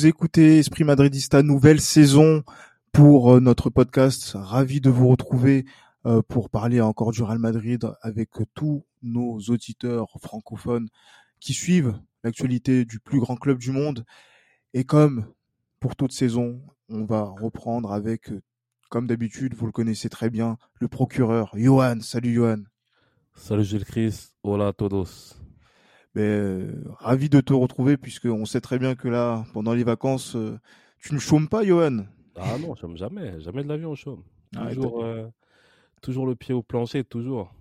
Vous écoutez Esprit Madridista, nouvelle saison pour euh, notre podcast. Ravi de vous retrouver euh, pour parler encore du Real Madrid avec tous nos auditeurs francophones qui suivent l'actualité du plus grand club du monde. Et comme pour toute saison, on va reprendre avec, euh, comme d'habitude, vous le connaissez très bien, le procureur, Johan. Salut Johan. Salut Gilles Chris, hola a todos. Ben, ravi de te retrouver puisque on sait très bien que là, pendant les vacances, tu ne chômes pas, Johan. Ah non, je chôme jamais, jamais de l'avion, on chôme. Ah, toujours, euh, toujours le pied au plancher, toujours.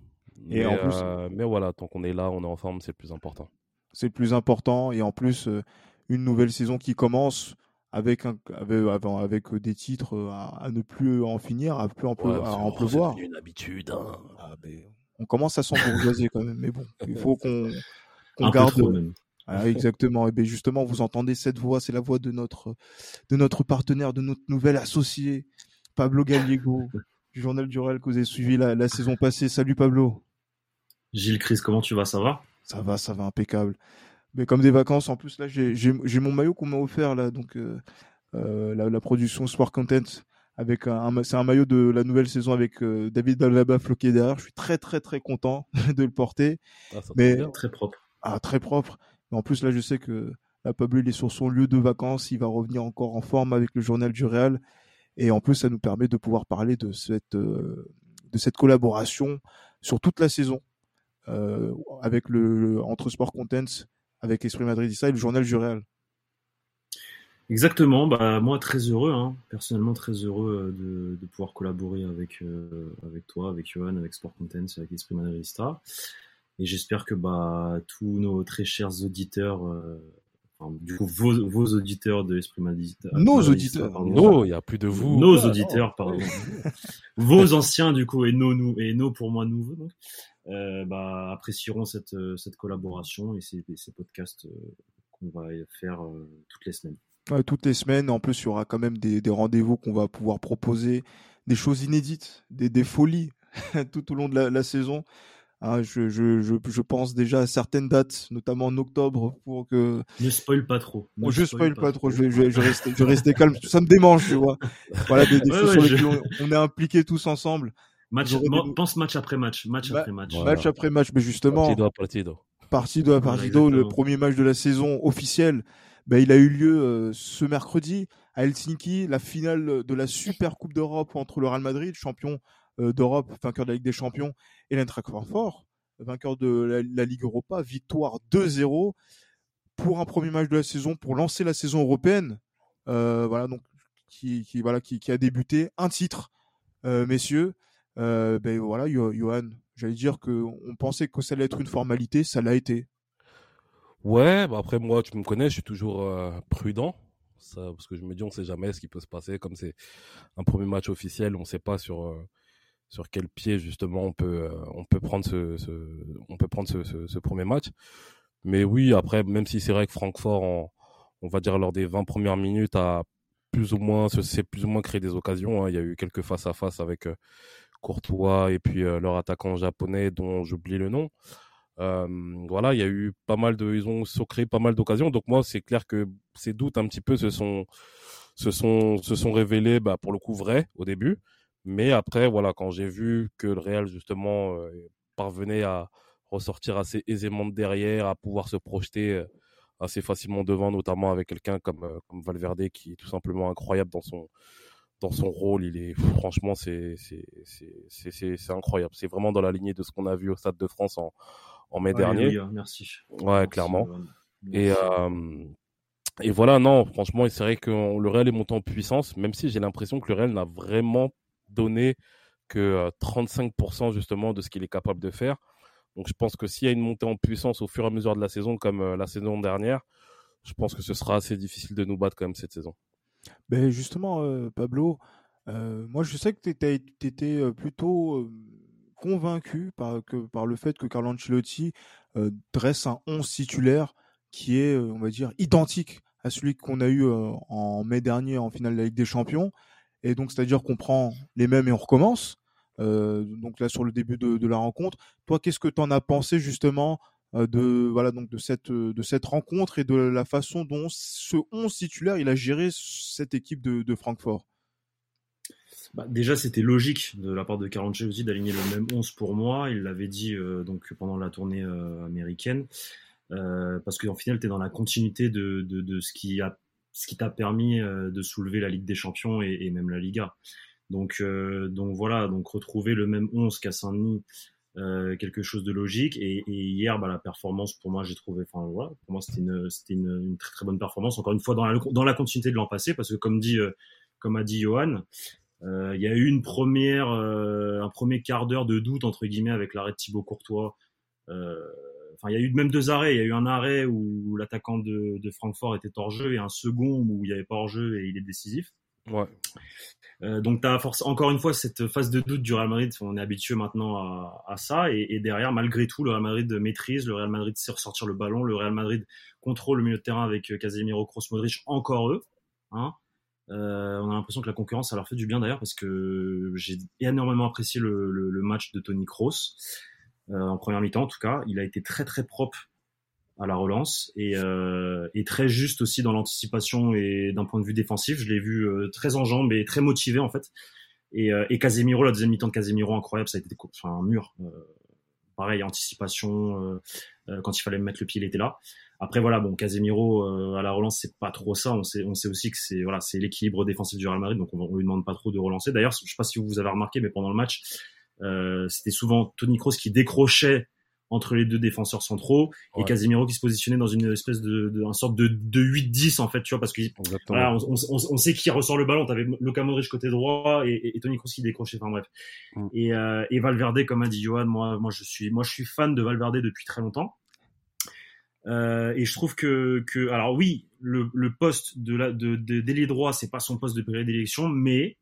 Et mais, en plus, euh, mais voilà, tant qu'on est là, on est en forme, c'est le plus important. C'est le plus important et en plus euh, une nouvelle saison qui commence avec un, avec, avec des titres à, ne plus en finir, à plus en, en pleuvoir. C'est une habitude. Hein. Ah, ben, on commence à s'embourgeoiser quand même, mais bon, il faut qu'on garde. Ah, exactement. Et bien justement, vous entendez cette voix, c'est la voix de notre, de notre partenaire, de notre nouvel associé, Pablo Gallego, du Journal du Real que vous avez suivi la, saison passée. Salut Pablo. Gilles Chris, comment tu vas? Ça va? Ça va, ça va, impeccable. Mais comme des vacances, en plus, là, j'ai mon maillot qu'on m'a offert, là, donc euh, euh, la, production Sport Content. Avec un, c'est un maillot de la nouvelle saison avec euh, David Alaba floqué derrière. Je suis très très très content de le porter. Ah, mais très propre. Ah, très propre en plus, là, je sais que la Pablo, il est sur son lieu de vacances. Il va revenir encore en forme avec le journal du Real. Et en plus, ça nous permet de pouvoir parler de cette, euh, de cette collaboration sur toute la saison euh, avec le, entre Sport Contents, avec Esprit Madridista et le journal du Real. Exactement, bah, moi très heureux, hein. personnellement très heureux euh, de, pouvoir collaborer avec, avec toi, avec Johan, avec Sport Contents, avec Esprit Madridista. Et j'espère que bah, tous nos très chers auditeurs, euh, enfin, du coup vos, vos, auditeurs de Esprit Madista, nos auditeurs, nos, il y a plus de vous, nos auditeurs, pardon, vos anciens du coup et nos, nous et nos pour moi nouveaux, donc, euh, bah, apprécieront cette, cette collaboration et ces, ces podcasts euh, qu'on va faire euh, toutes les semaines. Ouais, toutes les semaines. En plus, il y aura quand même des, des rendez-vous qu'on va pouvoir proposer, des choses inédites, des, des folies tout au long de la, la saison. Hein, je, je, je, je, pense déjà à certaines dates, notamment en octobre, pour que. Ne spoil pas trop. Ne je spoil, pas, trop. Je, je, je, rester, je rester calme. Ça me démange, tu vois. Voilà des, des choses sur lesquelles on, est impliqués tous ensemble. Match, pense match après match, match bah, après match. Match après match, mais justement. Partido à partido. Partido à partido, le premier match de la saison officiel. Ben, il a eu lieu euh, ce mercredi à Helsinki, la finale de la Super Coupe d'Europe entre le Real Madrid, champion euh, d'Europe, vainqueur de la Ligue des Champions, et l'Eintracht Francfort, vainqueur de la, Ligue Europa, victoire 2-0 pour un premier match de la saison, pour lancer la saison européenne. Euh, voilà, donc qui, voilà, qui, a débuté un titre, euh, messieurs. ben voilà, Johan, j'allais dire que on pensait que ça allait être une formalité, ça l'a été. Ouais, bah après moi, tu me connais, je suis toujours prudent. Ça, parce que je me dis, on sait jamais ce qui peut se passer. Comme c'est un premier match officiel, on ne sait pas sur sur quel pied justement on peut euh, on peut prendre ce, ce on peut prendre ce, ce, premier match. Mais oui, après même si c'est vrai que Francfort on, on va dire lors des 20 premières minutes a plus ou moins c'est plus ou moins créé des occasions, hein. il y a eu quelques face à face avec euh, Courtois et puis euh, leur attaquant japonais dont j'oublie le nom. Euh, voilà, il y a eu pas mal de, ils ont créé pas mal d'occasions. Donc moi, c'est clair que ces doutes un petit peu se sont, se sont, se sont révélés, bah, pour le coup vrais au début. Mais après, voilà, quand j'ai vu que le Real, justement, euh, parvenait à ressortir assez aisément de derrière, à pouvoir se projeter euh, assez facilement devant, notamment avec quelqu'un comme, euh, comme Valverde, qui est tout simplement incroyable dans son, dans son rôle. Il est, franchement, c'est, incroyable. C'est vraiment dans la lignée de ce qu'on a vu au Stade de France en, en mai dernier. merci. Ouais, clairement. Et, et voilà, non, franchement, c'est vrai que le Real est monté en puissance, même si j'ai l'impression que le Real n'a vraiment donné que 35% justement de ce qu'il est capable de faire. Donc je pense que s'il y a une montée en puissance au fur et à mesure de la saison, comme la saison dernière, je pense que ce sera assez difficile de nous battre quand même cette saison. Ben justement, Pablo, moi je sais que tu étais plutôt convaincu par, que, par le fait que Carlo Ancelotti dresse un 11 titulaire qui est, on va dire, identique à celui qu'on a eu en mai dernier en finale de la Ligue des Champions. Et donc, c'est-à-dire qu'on prend les mêmes et on recommence. Euh, donc là, sur le début de, la rencontre, toi, qu'est-ce que tu en as pensé justement de voilà donc de cette de cette rencontre et de la façon dont ce 11 titulaire il a géré cette équipe de, Francfort? Bah, déjà, c'était logique de la part de Carlo aussi d'aligner le même 11 pour moi. Il l'avait dit euh, donc pendant la tournée euh, américaine, euh, parce qu'en final, tu es dans la continuité de, de, ce qui a ce qui t'a permis de soulever la Ligue des Champions et, même la Liga. Donc, donc voilà, donc retrouver le même 11 qu'à Saint-Denis, quelque chose de logique. Et, hier, bah, la performance, pour moi, j'ai trouvé, enfin voilà, pour moi, c'était une, très très bonne performance. Encore une fois, dans la, continuité de l'an passé, parce que comme a dit Johan, euh, il y a eu euh, un premier quart d'heure de doute entre guillemets avec l'arrêt de Thibaut Courtois. Euh, enfin, il y a eu même deux arrêts. Il y a eu un arrêt où l'attaquant de, de, Francfort était hors jeu et un second où il n'y avait pas hors jeu et il est décisif. Ouais. Euh, donc, tu as force, encore une fois cette phase de doute du Real Madrid. On est habitué maintenant à, à ça. Et, et, derrière, malgré tout, le Real Madrid maîtrise. Le Real Madrid sait ressortir le ballon. Le Real Madrid contrôle le milieu de terrain avec Casemiro, Kroos, Modric, encore eux. Hein. Euh, on a l'impression que la concurrence, ça leur fait du bien d'ailleurs parce que j'ai énormément apprécié le, le, le, match de Tony Kroos euh, en première mi-temps en tout cas. Il a été très très propre à la relance et, euh, et très juste aussi dans l'anticipation et d'un point de vue défensif. Je l'ai vu euh, très en jambes et très motivé en fait. Et, euh, et Casemiro, la deuxième mi-temps de Casemiro, incroyable, ça a été enfin, un mur. Euh, pareil, anticipation. quand il fallait mettre le pied, il était là. Après voilà, bon Casemiro euh, à la relance c'est pas trop ça. On sait, on sait aussi que c'est voilà, c'est l'équilibre défensif du Real Madrid, donc on, on, lui demande pas trop de relancer. D'ailleurs, je sais pas si vous avez remarqué, mais pendant le match, euh, c'était souvent Tony Kroos qui décrochait entre les deux défenseurs centraux et Casemiro qui se positionnait dans une espèce de, de un sorte de, de 8-10 en fait, tu vois, parce que voilà, on, on, on, sait qui ressort le ballon. T'avais Luka Modric côté droit et, et, Tony Kroos qui décrochait. Enfin bref. Mm. Et, euh, et Valverde, comme a dit Johan, moi, moi je suis, moi je suis fan de Valverde depuis très longtemps. Euh, et je trouve que, que alors oui, le, le poste de la de, de droit, c'est pas son poste de prédilection, mais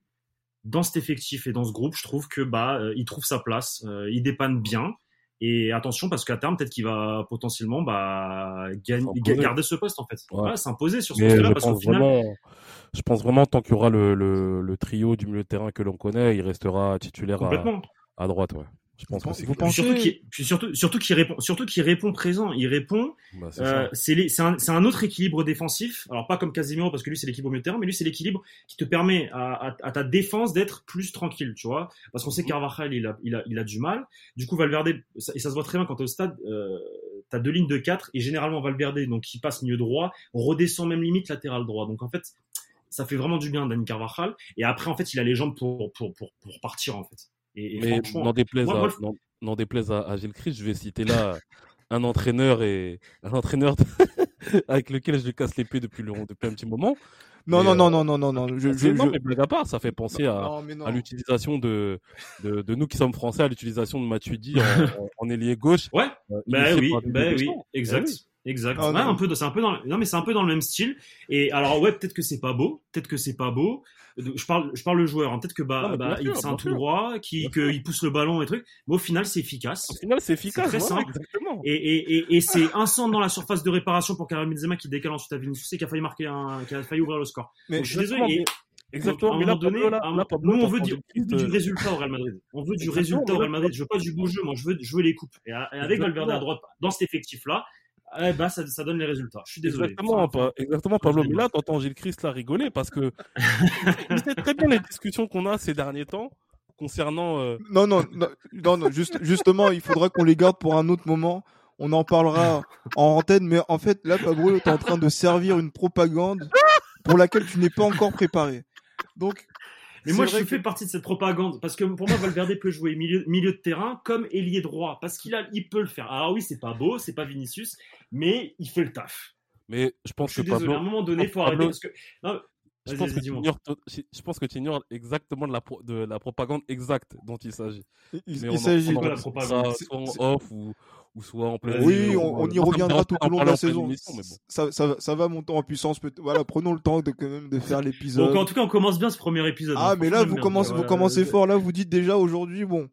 dans cet effectif et dans ce groupe, je trouve que bah euh, il trouve sa place, euh, il dépanne bien. Et attention parce qu'à terme peut-être qu'il va potentiellement bah gagner, garder ce poste en fait, ouais. s'imposer sur ce poste-là parce qu'au final. Vraiment, je pense vraiment tant qu'il y aura le, le, le, trio du milieu de terrain que l'on connaît, il restera titulaire à, à droite, ouais. Je pense que c'est vous pensez... surtout qu'il surtout surtout qu'il répond surtout qu'il répond présent, il répond. Bah, euh, c'est c'est un, un autre équilibre défensif. Alors pas comme Casemiro parce que lui c'est l'équilibre au milieu de terrain, mais lui c'est l'équilibre qui te permet à, à, à ta défense d'être plus tranquille, tu vois. Parce qu'on sait que Carvajal il a, il a il a du mal. Du coup Valverde et ça se voit très bien quand t'es au stade. Euh, T'as deux lignes de quatre et généralement Valverde donc qui passe milieu droit redescend même limite latéral droit. Donc en fait ça fait vraiment du bien Dani Carvajal et après en fait il a les jambes pour pour pour, pour partir en fait. Et, et n'en déplaise, à, non, déplaise à, à Gilles Christ, je vais citer là un entraîneur et un entraîneur avec lequel je casse l'épée depuis, le, depuis un petit moment. Non, non, non, non, non, non, non, je, je, non, mais blague à part, ça fait penser à, à l'utilisation de, de, de, nous qui sommes français, à l'utilisation de Matuidi en, en, en ailier gauche. Ouais, euh, bah oui, bah oui, exact. Exact. Oh, ouais, un peu, c'est un peu dans, non mais c'est un peu dans le même style. Et alors ouais, peut-être que c'est pas beau, peut-être que c'est pas beau. Je parle, je parle le joueur. Hein. Peut-être que bah, bah il c'est un tout droit, qui, qu'il pousse le ballon et truc. Mais au final, c'est efficace. Au final, c'est efficace. très simple. Exactement. Et, et, et, et c'est un centre dans la surface de réparation pour Karim Benzema qui décale ensuite à Vinicius et qui a failli marquer un, qui a failli ouvrir le score. Mais Donc, je suis désolé. Exactement. À un moment donné, nous on veut, du, du résultat au Real Madrid. On veut du résultat au Real Madrid. Je veux pas du beau jeu. Moi, je veux jouer les coupes. Et avec Valverde à droite, dans cet effectif-là, eh ben, ça, ça, donne les résultats. Je suis désolé. Exactement, pas, exactement Pablo. Mais là, t'entends Gilles Christ là rigoler parce que sais très bien les discussions qu'on a ces derniers temps concernant. Euh... Non, non, non, non, juste, justement, il faudra qu'on les garde pour un autre moment. On en parlera en antenne, mais en fait, là, Pablo, t'es en train de servir une propagande pour laquelle tu n'es pas encore préparé. Donc, mais moi, je fais partie de cette propagande parce que pour moi, Valverde peut jouer milieu, milieu de terrain comme ailier droit parce qu'il a, il peut le faire. Alors oui, c'est pas beau, c'est pas Vinicius, mais il fait le taf. Mais je pense je que désolé, à un moment donné, il faut arrêter parce que. Non, je pense, que tu ignores, je pense que tu ignores exactement de la, pro, de la propagande exacte dont il s'agit. Il, il s'agit de la propagande. Soit en off ou, ou soit en plein. Oui, on, on, y reviendra tout au long de la saison. Bon. Ça, ça, ça, va monter en puissance. Voilà, prenons le temps de quand même de faire l'épisode. Donc en tout cas, on commence bien ce premier épisode. Ah, mais là, vous commencez, vous commencez fort. Là, vous dites déjà aujourd'hui, bon,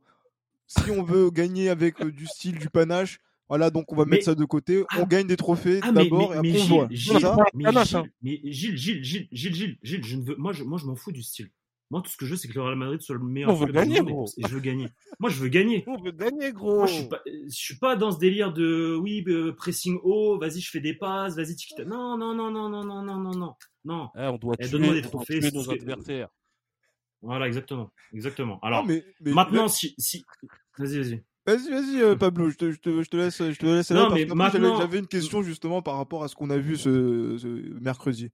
si on veut gagner avec euh, du style, du panache. Voilà, donc on va mettre ça de côté. On gagne des trophées ah, d'abord et après mais on voit. Gilles, mais, Gilles, mais Gilles, Gilles, Gilles, Gilles, Gilles, Gilles, je ne veux, moi, je, moi, je m'en fous du style. Moi, tout ce que je veux, c'est que le Real Madrid soit le meilleur. On veut gagner, gros. Et je veux gagner. Moi, je veux gagner. On veut gagner, gros. Moi, je suis pas, je suis pas dans ce délire de oui, euh, pressing haut, vas-y, je fais des passes, vas-y, tu Non, non, non, non, non, non, non, non, non. Non. Eh, on doit Eh, tuer, donne-moi des on doit trophées, tuer nos adversaires. Voilà, exactement. Exactement. Alors, Non, mais, mais- maintenant, si, si, vas-y, vas-y. Vas-y, vas-y, euh, Pablo, je te, je te, je te laisse, je te laisse Non, là, mais maintenant- j'avais une question justement par rapport à ce qu'on a vu ce, ce mercredi.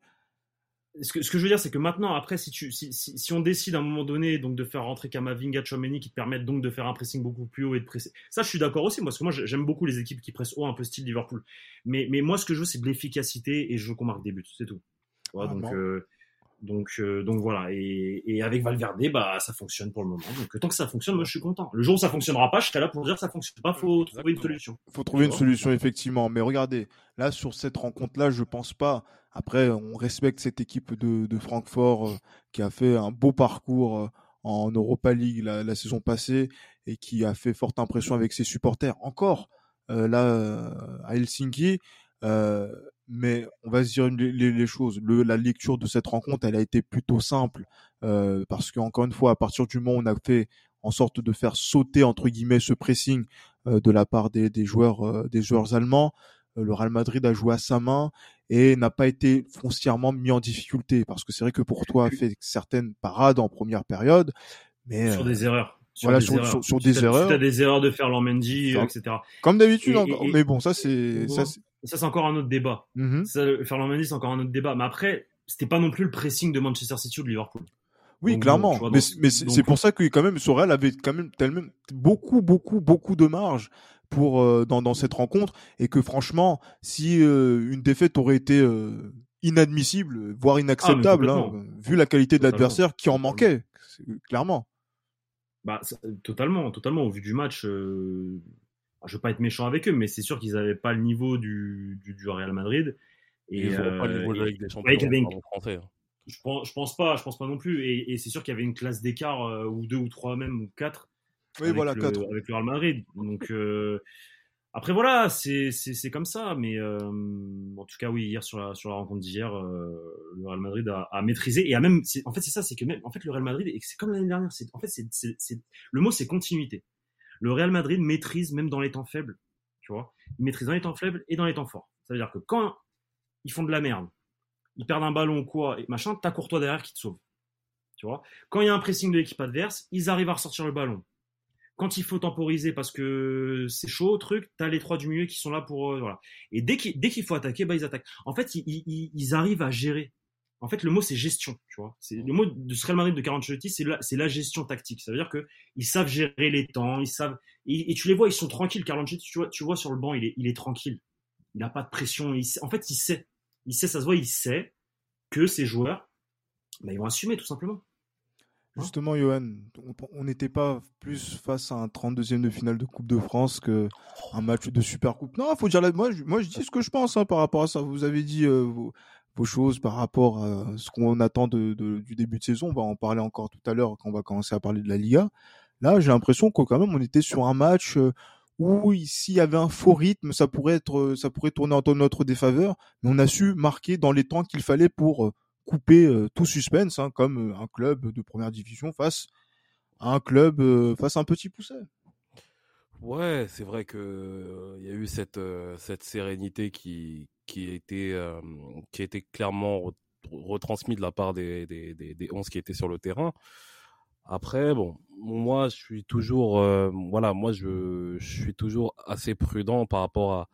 Ce que, ce que je veux dire, c'est que maintenant, après, si, tu, si, si, si on décide à un moment donné donc de faire rentrer Kamavinga, Chomeni, qui te permettent donc de faire un pressing beaucoup plus haut et de presser. Ça, je suis d'accord aussi, moi, parce que moi, j'aime beaucoup les équipes qui pressent haut, un peu style Liverpool. Mais, mais moi, ce que je veux, c'est de l'efficacité et je veux qu'on marque des buts, c'est tout. Tu vois, Ah, donc, bon. euh, donc, euh, donc voilà. Et, et avec Valverde, bah, ça fonctionne pour le moment. Donc, tant que ça fonctionne, moi, je suis content. Le jour où ça fonctionnera pas, je serai là pour dire que ça fonctionne pas. Faut trouver une solution. faut trouver une solution effectivement. Mais regardez, là sur cette rencontre-là, je pense pas. Après, on respecte cette équipe de, de Francfort euh, qui a fait un beau parcours euh, en Europa League la, la saison passée et qui a fait forte impression avec ses supporters. Encore euh, là à Helsinki. Mais on va se dire les, les- les choses. Le, la lecture de cette rencontre, elle a été plutôt simple euh, parce qu'encore une fois, à partir du moment où on a fait en sorte de faire sauter entre guillemets ce pressing euh, de la part des, des joueurs euh, des joueurs allemands. Euh, le Real Madrid a joué à sa main et n'a pas été foncièrement mis en difficulté parce que c'est vrai que pour toi a fait certaines parades en première période, mais Sur euh, des erreurs. Sur voilà, des sur- erreurs. sur- sur des erreurs. t'as des erreurs de Ferland Mendy, etc. comme d'habitude. Et- encore. et- mais bon, ça c'est Bon. ça. Ça, c'est encore un autre débat. Ça, le- Ferland Mendy, c'est encore un autre débat. Mais après, c'était pas non plus le pressing de Manchester City ou de Liverpool. Oui, Donc, clairement. vois, mais donc- c'est- mais c'est donc- c'est pour ça que quand même ce Real avait quand même tellement beaucoup beaucoup beaucoup de marge pour euh, dans dans cette rencontre et que franchement, si euh, une défaite aurait été euh, inadmissible, voire inacceptable, hein, vu la qualité de l'adversaire qui en manquait, clairement. Bah, totalement, totalement. Au vu du match, euh, je veux pas être méchant avec eux, mais c'est sûr qu'ils avaient pas le niveau du, du, du Real Madrid. Et, Ils n'ont pas le euh, niveau de la Ligue des Champions. une- français. hein. je pense, je pense pas, je pense pas non plus. Et, et c'est sûr qu'il y avait une classe d'écart euh, ou deux ou trois même ou quatre Oui, avec, voilà, le, quatre. avec le Real Madrid. Donc euh, après voilà, c'est c'est c'est comme ça. Mais euh, en tout cas oui, hier sur la sur la rencontre d'hier, euh, le Real Madrid a, a maîtrisé et a même en fait c'est ça, c'est que même en fait le Real Madrid et c'est comme l'année dernière. C'est en fait c'est- le mot c'est continuité. Le Real Madrid maîtrise même dans les temps faibles, tu vois. Il maîtrise dans les temps faibles et dans les temps forts. Ça veut dire que quand ils font de la merde, ils perdent un ballon ou quoi, et machin, t'as Courtois derrière qui te sauve. Quand il y a un pressing de l'équipe adverse, ils arrivent à ressortir le ballon. Quand il faut temporiser parce que c'est chaud, truc, t'as les trois du milieu qui sont là pour euh. Et dès qu'il faut attaquer, bah ils attaquent. En fait, ils arrivent à gérer. En fait, le mot c'est gestion, tu vois. C'est le mot de ce Real Madrid de 40 Ancelotti, c'est la, c'est la gestion tactique. Ça veut dire que ils savent gérer les temps, ils savent et, et tu les vois, ils sont tranquilles. Carlo tu vois, tu vois sur le banc, il est, il est tranquille. Il n'a pas de pression. Il sait- en fait, il sait, il sait, ça se voit, il sait que ces joueurs, bah, ils vont assumer tout simplement. Hein Justement, Johan, on- on n'était pas plus face à un 32e de finale de Coupe de France que un match de Super Coupe. Non, faut dire la... moi, je, moi je dis ce que je pense hein, par rapport à ça. Vous avez dit euh, vos, vos choses par rapport à ce qu'on attend du début de saison. On va en parler encore tout à l'heure quand on va commencer à parler de la Liga. Là, j'ai l'impression que quand même on était sur un match euh, où s'il y avait un faux rythme, ça pourrait être, euh, ça pourrait tourner en notre défaveur. Mais on a su marquer dans les temps qu'il fallait pour euh, couper tout suspense, hein, comme un club de première division face à un club face à un petit pousset. Ouais, c'est vrai que il y a eu cette euh, cette sérénité qui qui été euh, qui clairement re- retransmise de la part des des des, des 11 qui étaient sur le terrain. Après, bon, moi, je suis toujours, euh, voilà, moi, je, je suis toujours assez prudent par rapport à,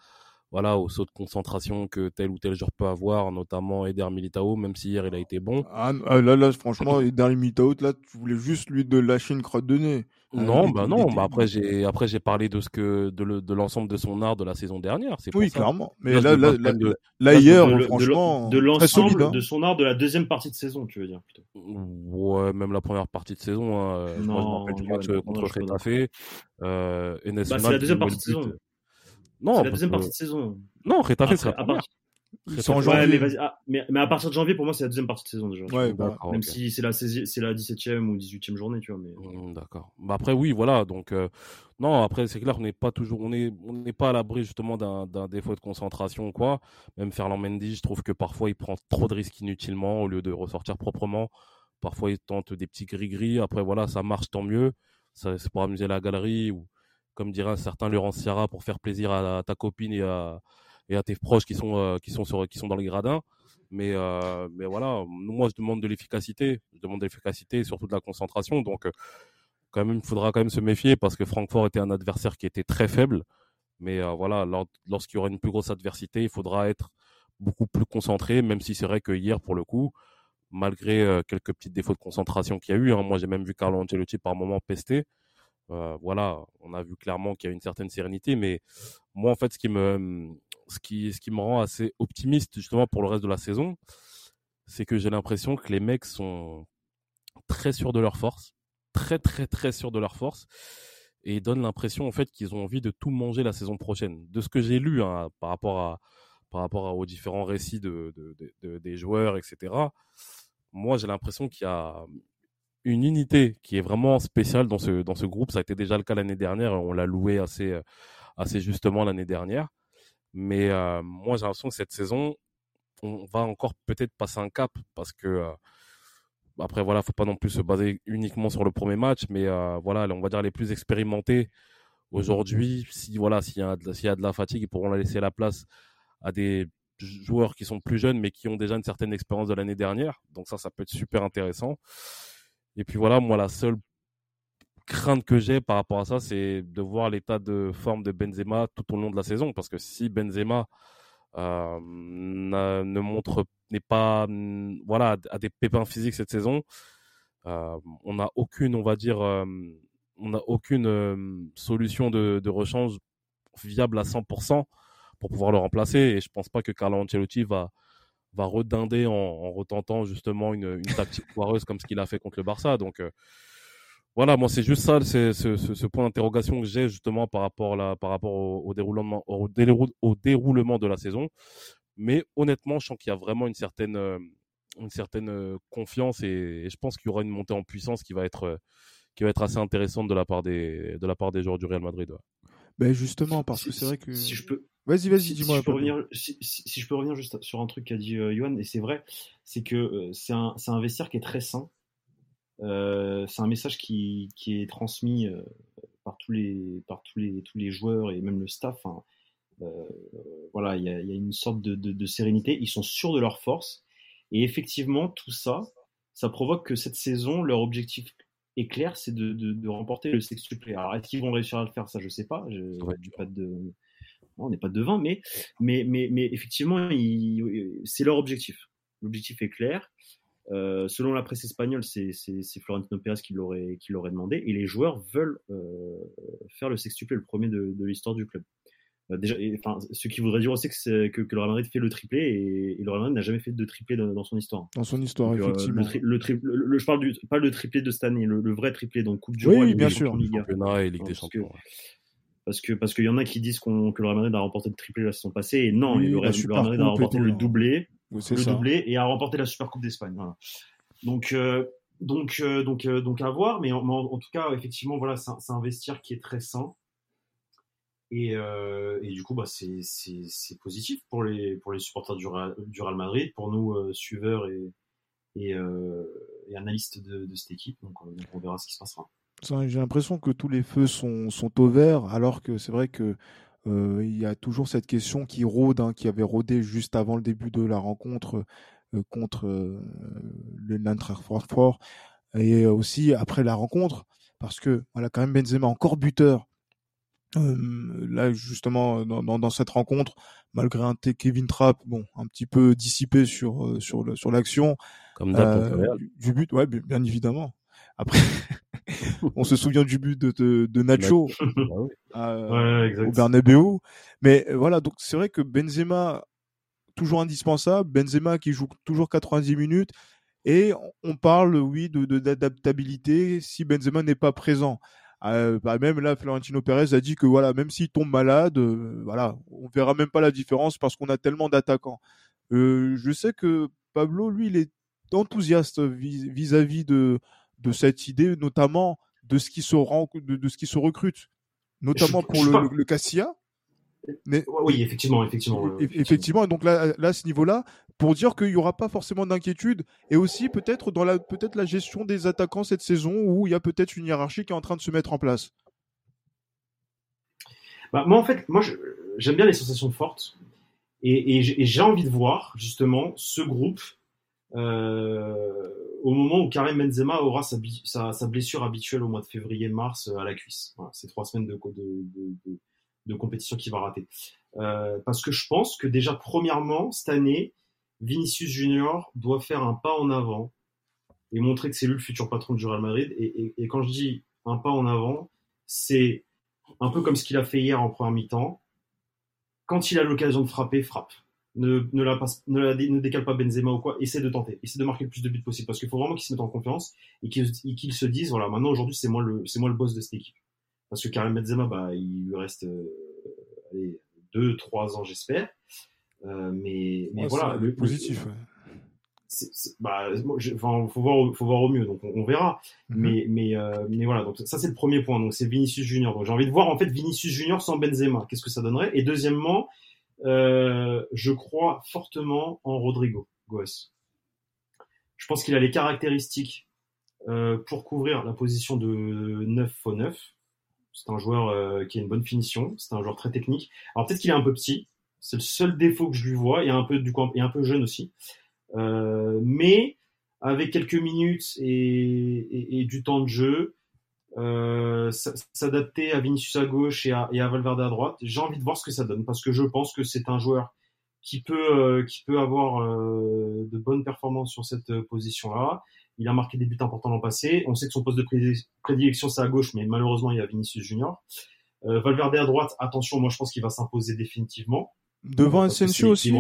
voilà, au saut de concentration que tel ou tel joueur peut avoir, notamment Eder Militao, même si hier il a été bon. Ah, ah, là, franchement, dernier mi-out, là, tu voulais juste lui de lâcher une crotte de nez. Ah, Non, bah non, bah après j'ai après j'ai parlé de ce que de le- de l'ensemble de son art de la saison dernière, c'est Oui, ça. clairement. Mais Là, là, là, hier, de, de- franchement, de, solide. l'ensemble hein. de son art de la deuxième partie de saison, tu veux dire plutôt. Ouais, même la première partie de saison. Hein. euh, je me Non, rappelle du match non, euh, contre Retafe. Euh, Bah, c'est la deuxième partie de saison. Non, c'est la parce deuxième que- partie de saison. non, Retafe Après, c'est la à part- première. Ils sont en Ouais, janvier. mais, vas-y, ah, mais, mais à partir de janvier, pour moi, c'est la deuxième partie de saison déjà. Ouais, bah, Même si c'est la, 16e c'est la 17e ou 18e journée, tu vois. Mais... Hmm, D'accord. Bah après oui, voilà. Donc euh, non, après c'est clair, on n'est pas toujours, on est, on n'est pas à l'abri justement d'un, d'un défaut de concentration ou quoi. Même Ferland Mendy, je trouve que parfois il prend trop de risques inutilement au lieu de ressortir proprement. Parfois, ils tentent des petits gris-gris. Après, voilà, ça marche, tant mieux. C'est pour amuser la galerie ou, comme dirait un certain Laurent Sierra, pour faire plaisir à, ta copine et à, et à tes proches qui sont, euh, qui sont, sur, qui sont dans les gradins. Mais, euh, mais voilà, moi, je demande de l'efficacité. Je demande de l'efficacité et surtout de la concentration. Donc, euh, quand même, il faudra quand même se méfier parce que Francfort était un adversaire qui était très faible. Mais voilà, lorsqu'il y aura une plus grosse adversité, il faudra être beaucoup plus concentré, même si c'est vrai que hier, pour le coup, malgré quelques petits défauts de concentration qu'il y a eu, hein, moi j'ai même vu Carlo Ancelotti par moment pester. voilà, on a vu clairement qu'il y a une certaine sérénité, mais moi en fait, ce qui me, ce qui, me rend assez optimiste justement pour le reste de la saison, c'est que j'ai l'impression que les mecs sont très sûrs de leur force, très très très sûrs de leur force, et donnent l'impression en fait qu'ils ont envie de tout manger la saison prochaine. De ce que j'ai lu hein, par rapport à par rapport aux différents récits de, des joueurs, etc. Moi, j'ai l'impression qu'il y a une unité qui est vraiment spéciale dans ce, dans ce groupe. Ça a été déjà le cas l'année dernière. On l'a loué assez, assez justement l'année dernière. Mais euh, moi, j'ai l'impression que cette saison, on va encore peut-être passer un cap parce que euh, après voilà, faut pas non plus se baser uniquement sur le premier match, mais euh, voilà, on va dire les plus expérimentés aujourd'hui. Si voilà, s'il y, a de, y a de la fatigue, ils pourront la laisser la place à des joueurs qui sont plus jeunes mais qui ont déjà une certaine expérience de l'année dernière. Donc ça, ça peut être super intéressant. Et puis voilà, moi la seule crainte que j'ai par rapport à ça, c'est de voir l'état de forme de Benzema tout au long de la saison. Parce que si Benzema euh, ne montre, n'est pas, voilà, a des pépins physiques cette saison, euh, on n'a aucune, on va dire, euh, on n'a aucune solution de, rechange viable à 100% pour pouvoir le remplacer. Et je pense pas que Carlo Ancelotti va, va en retentant justement une, une tactique foireuse comme ce qu'il a fait contre le Barça. Donc, voilà, moi c'est juste ça, c'est ce, ce, point d'interrogation que j'ai justement par rapport, là, par rapport au, déroulement, au, déroulement de la saison. Mais honnêtement, je sens qu'il y a vraiment une certaine, euh, une certaine euh, confiance et, je pense qu'il y aura une montée en puissance qui va être, euh, qui va être assez intéressante de la part des, de la part des joueurs du Real Madrid. Ben justement, parce que c'est vrai que. Si je peux. Vas-y, vas-y, dis-moi. Si, je peux revenir, si, je peux revenir juste sur un truc qu'a dit Johan, et c'est vrai, c'est que c'est un, un vestiaire qui est très sain euh, c'est un message qui, qui est transmis euh, par tous les par tous les tous les joueurs et même le staff. Hein. Euh, voilà, il y a, y a, une sorte de, de, de, sérénité. Ils sont sûrs de leur force et effectivement tout ça, ça provoque que cette saison, leur objectif est clair, c'est de, remporter le sextuplé. Alors est-ce qu'ils vont réussir à le faire? Ça, je sais pas. Je, ouais. pas de on n'est pas devin, mais, mais, mais, mais effectivement, c'est leur objectif. L'objectif est clair. Euh, selon la presse espagnole, c'est Florentino Pérez qui l'aurait demandé, et les joueurs veulent euh, faire le sextuplé, le premier de, de l'histoire du club. Euh, déjà, enfin, ce qui voudrait dire aussi que, que, que, le Real Madrid fait le triplé, et, et le Real Madrid n'a jamais fait de triplé dans, dans, son histoire. Dans son histoire, donc, effectivement. Le, tri, le, le, je parle du, pas le triplé de cette année, le, vrai triplé, donc Coupe du oui, Roi, oui, bien sûr. Championnat et Ligue des Champions. Parce que parce qu'il y en a qui disent que le Real Madrid a remporté le triplé la saison passée, et non, oui, le, Real, le Real Madrid a remporté le doublé, le ça. doublé, et a remporté la Super Coupe d'Espagne. Voilà. Donc, euh, donc, euh, donc, euh, donc à voir. Mais en, en, tout cas, effectivement, voilà, c'est un, vestiaire qui est très sain. Et, et du coup, bah, c'est positif pour les, pour les supporters du, du Real Madrid, pour nous, suiveurs et, et, et analystes de, de, cette équipe. Donc, on verra ce qui se passera. J'ai l'impression que tous les feux sont, sont au vert, alors que c'est vrai que euh, il y a toujours cette question qui rôde, hein, qui avait rôdé juste avant le début de la rencontre euh, contre euh, le Francfort. Et aussi après la rencontre parce que voilà quand même Benzema encore buteur. Euh, là justement dans, dans, dans, cette rencontre malgré un Kevin Trapp bon un petit peu dissipé sur sur le, sur l'action comme euh, du, du, but ouais bien évidemment. Après on se souvient du but de, de, de Nacho ouais, au Bernabeu mais voilà donc c'est vrai que Benzema toujours indispensable. Benzema qui joue toujours 90 minutes. Et on parle, oui, de d'adaptabilité si Benzema n'est pas présent. Euh, bah même là, Florentino Pérez a dit que voilà, même s'il tombe malade, euh, voilà, on verra même pas la différence parce qu'on a tellement d'attaquants. Euh, je sais que Pablo, lui, il est enthousiaste vis-à-vis de de cette idée, notamment de ce qui se rend, de, de ce qui se recrute, notamment je, pour je le, le, le Cassia oui, effectivement, effectivement. effectivement. Et donc là, là, à ce niveau-là, pour dire qu'il n'y aura pas forcément d'inquiétude, et aussi peut-être dans la peut-être la gestion des attaquants cette saison où il y a peut-être une hiérarchie qui est en train de se mettre en place. Bah, moi, en fait, moi, j'aime bien les sensations fortes, et, j'ai envie de voir justement ce groupe au moment où Karim Benzema aura sa, sa, blessure habituelle au mois de février-mars euh, à la cuisse. Voilà, c'est trois semaines de, de, de, de compétition qu'il va rater. Euh, parce que je pense que déjà, premièrement, cette année, Vinicius Junior doit faire un pas en avant et montrer que c'est lui le futur patron du Real Madrid. Et, et, quand je dis un pas en avant, c'est un peu comme ce qu'il a fait hier en première mi-temps. Quand il a l'occasion de frapper, frappe. Ne, ne, la passe, ne, la, ne décale pas Benzema ou quoi. Essaie de tenter. Essaie de marquer le plus de buts possible. Parce qu'il faut vraiment qu'il se mette en confiance et qu'il se dise, voilà, maintenant aujourd'hui, c'est moi, le, moi le boss de cette équipe. Parce que Karim Benzema, bah, il lui reste euh, allez, deux, trois ans, j'espère. Euh, mais, mais voilà. Le, positif. C'est, bah, enfin, faut voir, faut voir au mieux, donc on, verra. Mhm. Mais, mais, euh, mais voilà, donc ça c'est le premier point. Donc c'est Vinicius Junior. J'ai envie de voir en fait Vinicius Junior sans Benzema. Qu'est-ce que ça donnerait? Et deuxièmement, je crois fortement en Rodrigo Goes. Je pense qu'il a les caractéristiques euh, pour couvrir la position de 9 faux 9. C'est un joueur euh, qui a une bonne finition, c'est un joueur très technique. Alors peut-être qu'il est un peu petit, c'est le seul défaut que je lui vois, et un peu du coup, et un peu jeune aussi. Euh, mais avec quelques minutes et, du temps de jeu, euh, s'adapter à Vinicius à gauche et à, et à, Valverde à droite, j'ai envie de voir ce que ça donne parce que je pense que c'est un joueur qui peut euh, qui peut avoir euh, de bonnes performances sur cette position-là. Il a marqué des buts importants l'an passé. On sait que son poste de prédilection, c'est à gauche, mais malheureusement, il y a Vinicius Junior. Valverde à droite, attention, moi je pense qu'il va s'imposer définitivement. Devant Asensio aussi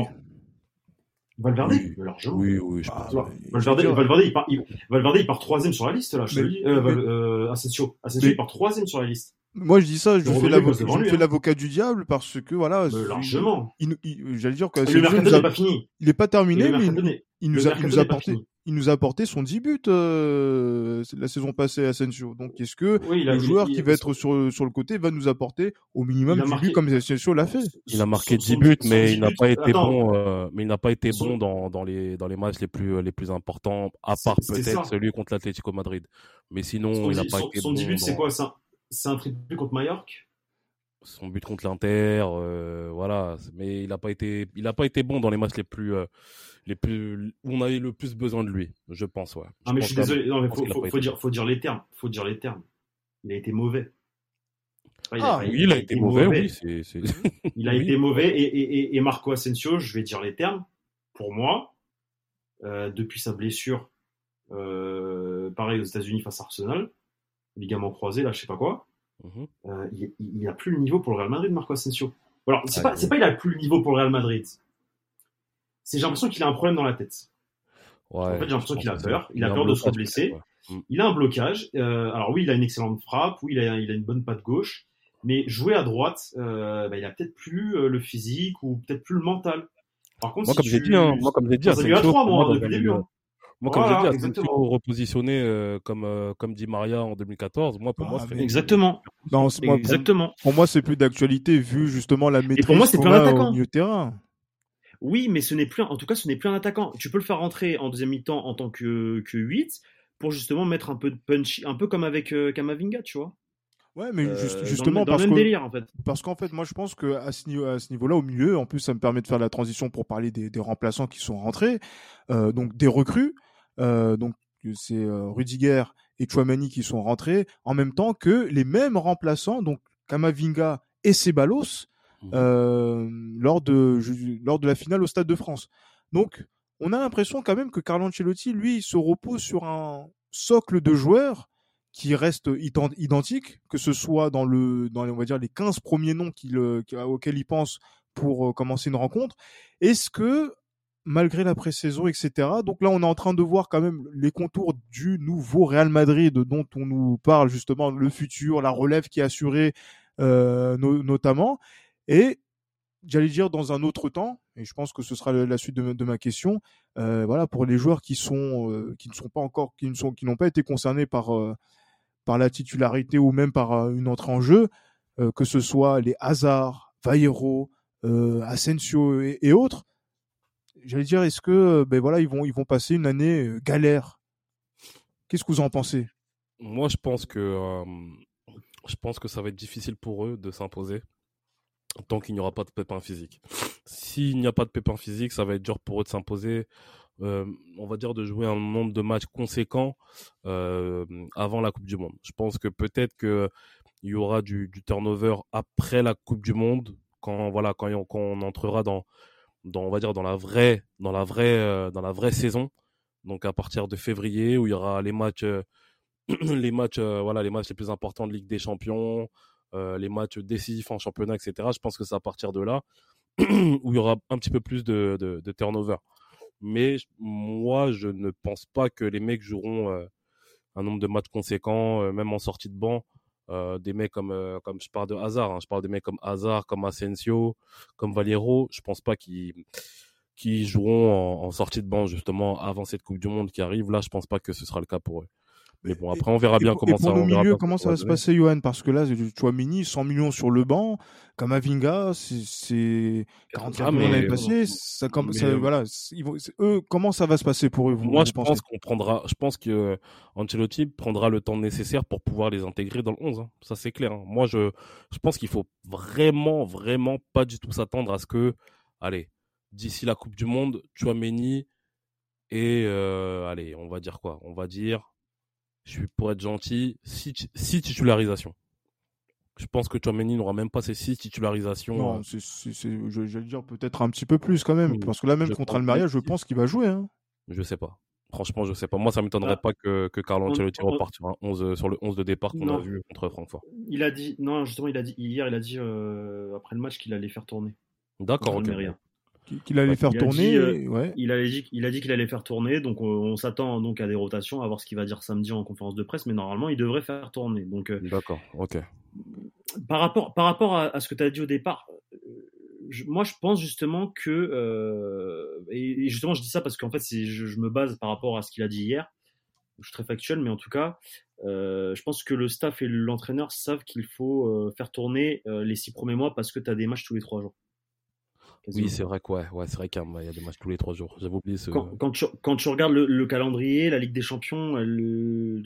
Valverde, largement. Oui, oui, je pense. Valverde, Valverde, il part, il, Valverde, il part troisième sur la liste, là, je te dis. Euh, euh, Asensio, Asensio, il part troisième sur la liste. Moi, je dis ça, je fais hein. l'avocat du diable parce que voilà. largement. J'allais dire que le mercato n'est pas fini. Il n'est pas terminé, mais il, nous a, il nous a apporté, il nous a apporté son 10 buts euh, la saison passée à Asensio. Donc, est-ce que le joueur qui va être sur, sur le côté va nous apporter au minimum 10 buts comme Asensio l'a fait? Il a marqué 10 buts, mais il n'a pas été bon. Euh, mais il n'a pas été bon dans, dans les dans les matchs les plus les plus importants, à part peut-être celui contre l'Atlético Madrid. Mais sinon, il n'a pas été bon. Son 10 buts, c'est quoi? Ça c'est un triplé contre Mallorca son but contre l'Inter, euh, voilà. Mais il n'a pas été, il a pas été bon dans les matchs les plus, euh, les plus, où on avait le plus besoin de lui, je pense, ouais. Je mais je suis désolé, non, mais faut, faut, dire, faut dire les termes, faut dire les termes. Il a été mauvais. il a, ah, oui, il a été, mauvais, oui. il a été mauvais et, et, et, Marco Asensio, je vais dire les termes. Pour moi, euh, depuis sa blessure, pareil aux États-Unis face à Arsenal, ligament croisé, là, je sais pas quoi. Mhm. Euh, il, n'a plus le niveau pour le Real Madrid, Marco Asensio. Alors, c'est pas, c'est pas il a plus le niveau pour le Real Madrid. C'est j'ai l'impression qu'il a un problème dans la tête. en fait, j'ai l'impression qu'il a peur. Il, a peur de se blesser. Mm. Il a un blocage. Euh, alors oui, il a une excellente frappe. Oui, il a, il a une bonne patte gauche. Mais jouer à droite, euh, bah, il a peut-être plus le physique ou peut-être plus le mental. Par contre, moi, comme j'ai dit, hein, moi, comme j'ai dit, ça lui a trois mois depuis le début. Hein. Moi, comme voilà, je dis, repositionné euh, comme, euh, comme dit Maria en 2014, moi, pour moi, c'est Exactement. Non, moi, exactement. Pour, moi, c'est plus d'actualité vu justement la maîtrise pour moi, c'est plus un attaquant. au milieu terrain. Oui, mais ce n'est plus, en tout cas, ce n'est plus un attaquant. Tu peux le faire rentrer en deuxième mi-temps en tant que, que 8 pour justement mettre un peu de punch, un peu comme avec euh, Kamavinga, tu vois. Ouais, mais euh, justement parce, parce qu'en fait, moi je pense que à ce, niveau, à ce niveau-là, au milieu, en plus, ça me permet de faire la transition pour parler des, des remplaçants qui sont rentrés, euh, donc des recrues. Euh, donc c'est euh, Rudiger et Chouamani qui sont rentrés en même temps que les mêmes remplaçants, donc Kamavinga et Ceballos, mmh. euh, lors de lors de la finale au Stade de France. Donc on a l'impression quand même que Carlo Ancelotti, lui, se repose sur un socle de joueurs qui reste identique, que ce soit dans le dans les, on va dire les 15 premiers noms qu'il, auxquels il pense pour commencer une rencontre. Est-ce que malgré la pré-saison, etc. Donc là, on est en train de voir quand même les contours du nouveau Real Madrid dont on nous parle justement, le futur, la relève qui est assurée euh, notamment. Et j'allais dire dans un autre temps, et je pense que ce sera la suite de, ma question. Euh, voilà, pour les joueurs qui sont euh, qui ne sont pas encore, qui ne sont, qui n'ont pas été concernés par par la titularité ou même par une entrée en jeu, que ce soit les Hazard, Vallejo, Asensio et, autres. J'allais dire, est-ce que ben voilà, ils vont passer une année galère? Qu'est-ce que vous en pensez? Moi, je pense que je pense que ça va être difficile pour eux de s'imposer tant qu'il n'y aura pas de pépin physique. S'il n'y a pas de pépin physique, ça va être dur pour eux de s'imposer. Euh, on va dire de jouer un nombre de matchs conséquents euh, avant la Coupe du Monde. Je pense que peut-être que il y aura du, turnover après la Coupe du Monde quand on, entrera dans, dans on va dire euh, dans la vraie saison. Donc à partir de février où il y aura les matchs les matchs voilà les matchs les plus importants de Ligue des Champions, les matchs décisifs en championnat, etc. Je pense que c'est à partir de là où il y aura un petit peu plus de, de turnover mais moi, je ne pense pas que les mecs joueront euh, un nombre de matchs conséquents, euh, même en sortie de banc. Euh, des mecs comme, comme je parle de Hazard, hein, je parle des mecs comme Hazard, comme Asensio, comme Valero, je pense pas qu'ils qui joueront en, sortie de banc justement avant cette Coupe du Monde qui arrive. Là, je pense pas que ce sera le cas pour eux. Mais bon, après, on verra bien comment ça, on comment ça va se passer, Johan? Parce que là, tu vois, Mini, 100 millions sur le banc, Kamavinga, c'est 44 millions l'année passée. Ça, comme, ça, voilà, eux, comment ça va se passer pour eux Moi, je pense qu'on prendra, je pense que Ancelotti prendra le temps nécessaire pour pouvoir les intégrer dans le 11. Hein. Ça, c'est clair. Hein. Moi, je, je pense qu'il faut vraiment, vraiment pas du tout s'attendre à ce que, allez, d'ici la Coupe du Monde, Chouameni et, euh, allez, on va dire quoi? On va dire je suis pour être gentil, six, titularisations. Je pense que Chouameni n'aura même pas ces six titularisations. Non, euh. je, vais dire peut-être un petit peu plus quand même, parce que là même contre Almeria, je pense qu'il va jouer. Hein. Je sais pas. Franchement, je sais pas. Moi, ça m'étonnerait ah. pas que, que Carlo Ancelotti reparte sur, 11, sur le 11 de départ qu'on a vu contre Francfort. Il a dit, non, justement, il a dit hier, il a dit euh, après le match qu'il allait faire tourner. D'accord, ok qu'il allait faire tourner. Euh, il, a dit, il a dit qu'il allait faire tourner, donc on, s'attend donc à des rotations, à voir ce qu'il va dire samedi en conférence de presse, mais normalement il devrait faire tourner. Donc, euh, d'accord, ok. Par rapport, par rapport à, ce que tu as dit au départ, euh, moi je pense justement que, et, justement je dis ça parce qu'en fait je, je, me base par rapport à ce qu'il a dit hier. Je suis très factuel, mais en tout cas, je pense que le staff et l'entraîneur savent qu'il faut faire tourner les six premiers mois parce que tu as des matchs tous les trois jours. Oui, c'est vrai quoi. Ouais, c'est vrai qu'il y a des matchs tous les trois jours. J'avais oublié ce. Quand, quand, tu, quand, tu, regardes le, calendrier, la Ligue des Champions,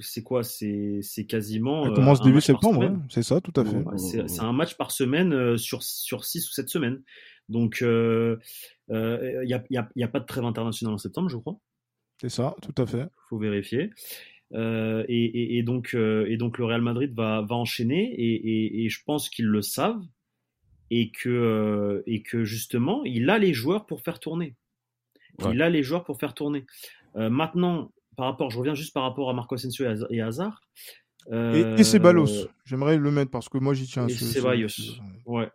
c'est quoi? C'est quasiment. Elle commence euh, début septembre, c'est ça, tout à fait. c'est un match par semaine euh, sur sur six ou sept semaines. Donc, il euh, n'y a, y a, y a, pas de trêve internationale en septembre, je crois. C'est ça, tout à fait. Faut vérifier. Et, et, et, donc, et donc le Real Madrid va, va enchaîner et, et je pense qu'ils le savent et que, euh, et que justement, il a les joueurs pour faire tourner. Il a les joueurs pour faire tourner. Euh, maintenant, par rapport, je reviens juste par rapport à Marco Asensio et Hazard. Euh, et, Ceballos, j'aimerais le mettre parce que moi j'y tiens. Et Ceballos, ouais.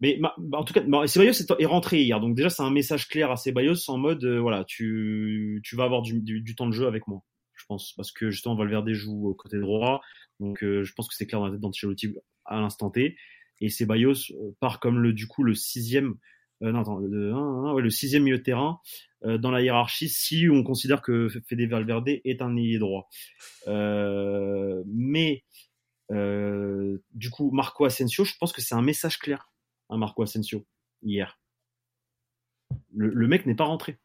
Mais bah, en tout cas, bah, Ceballos est, rentré hier, donc déjà c'est un message clair à Ceballos en mode voilà, tu, tu vas avoir du, du, temps de jeu avec moi, je pense, parce que justement Valverde joue au côté droit, donc je pense que c'est clair dans la tête d'Ancelotti à l'instant T et Ceballos euh, part comme le du coup le sixième euh, non, attends, le, ouais, le sixième milieu de terrain euh, dans la hiérarchie si on considère que Fede Valverde est un ailier droit. Euh, mais du coup, Marco Asensio, je pense que c'est un message clair à Marco Asensio hier. Le, le mec n'est pas rentré.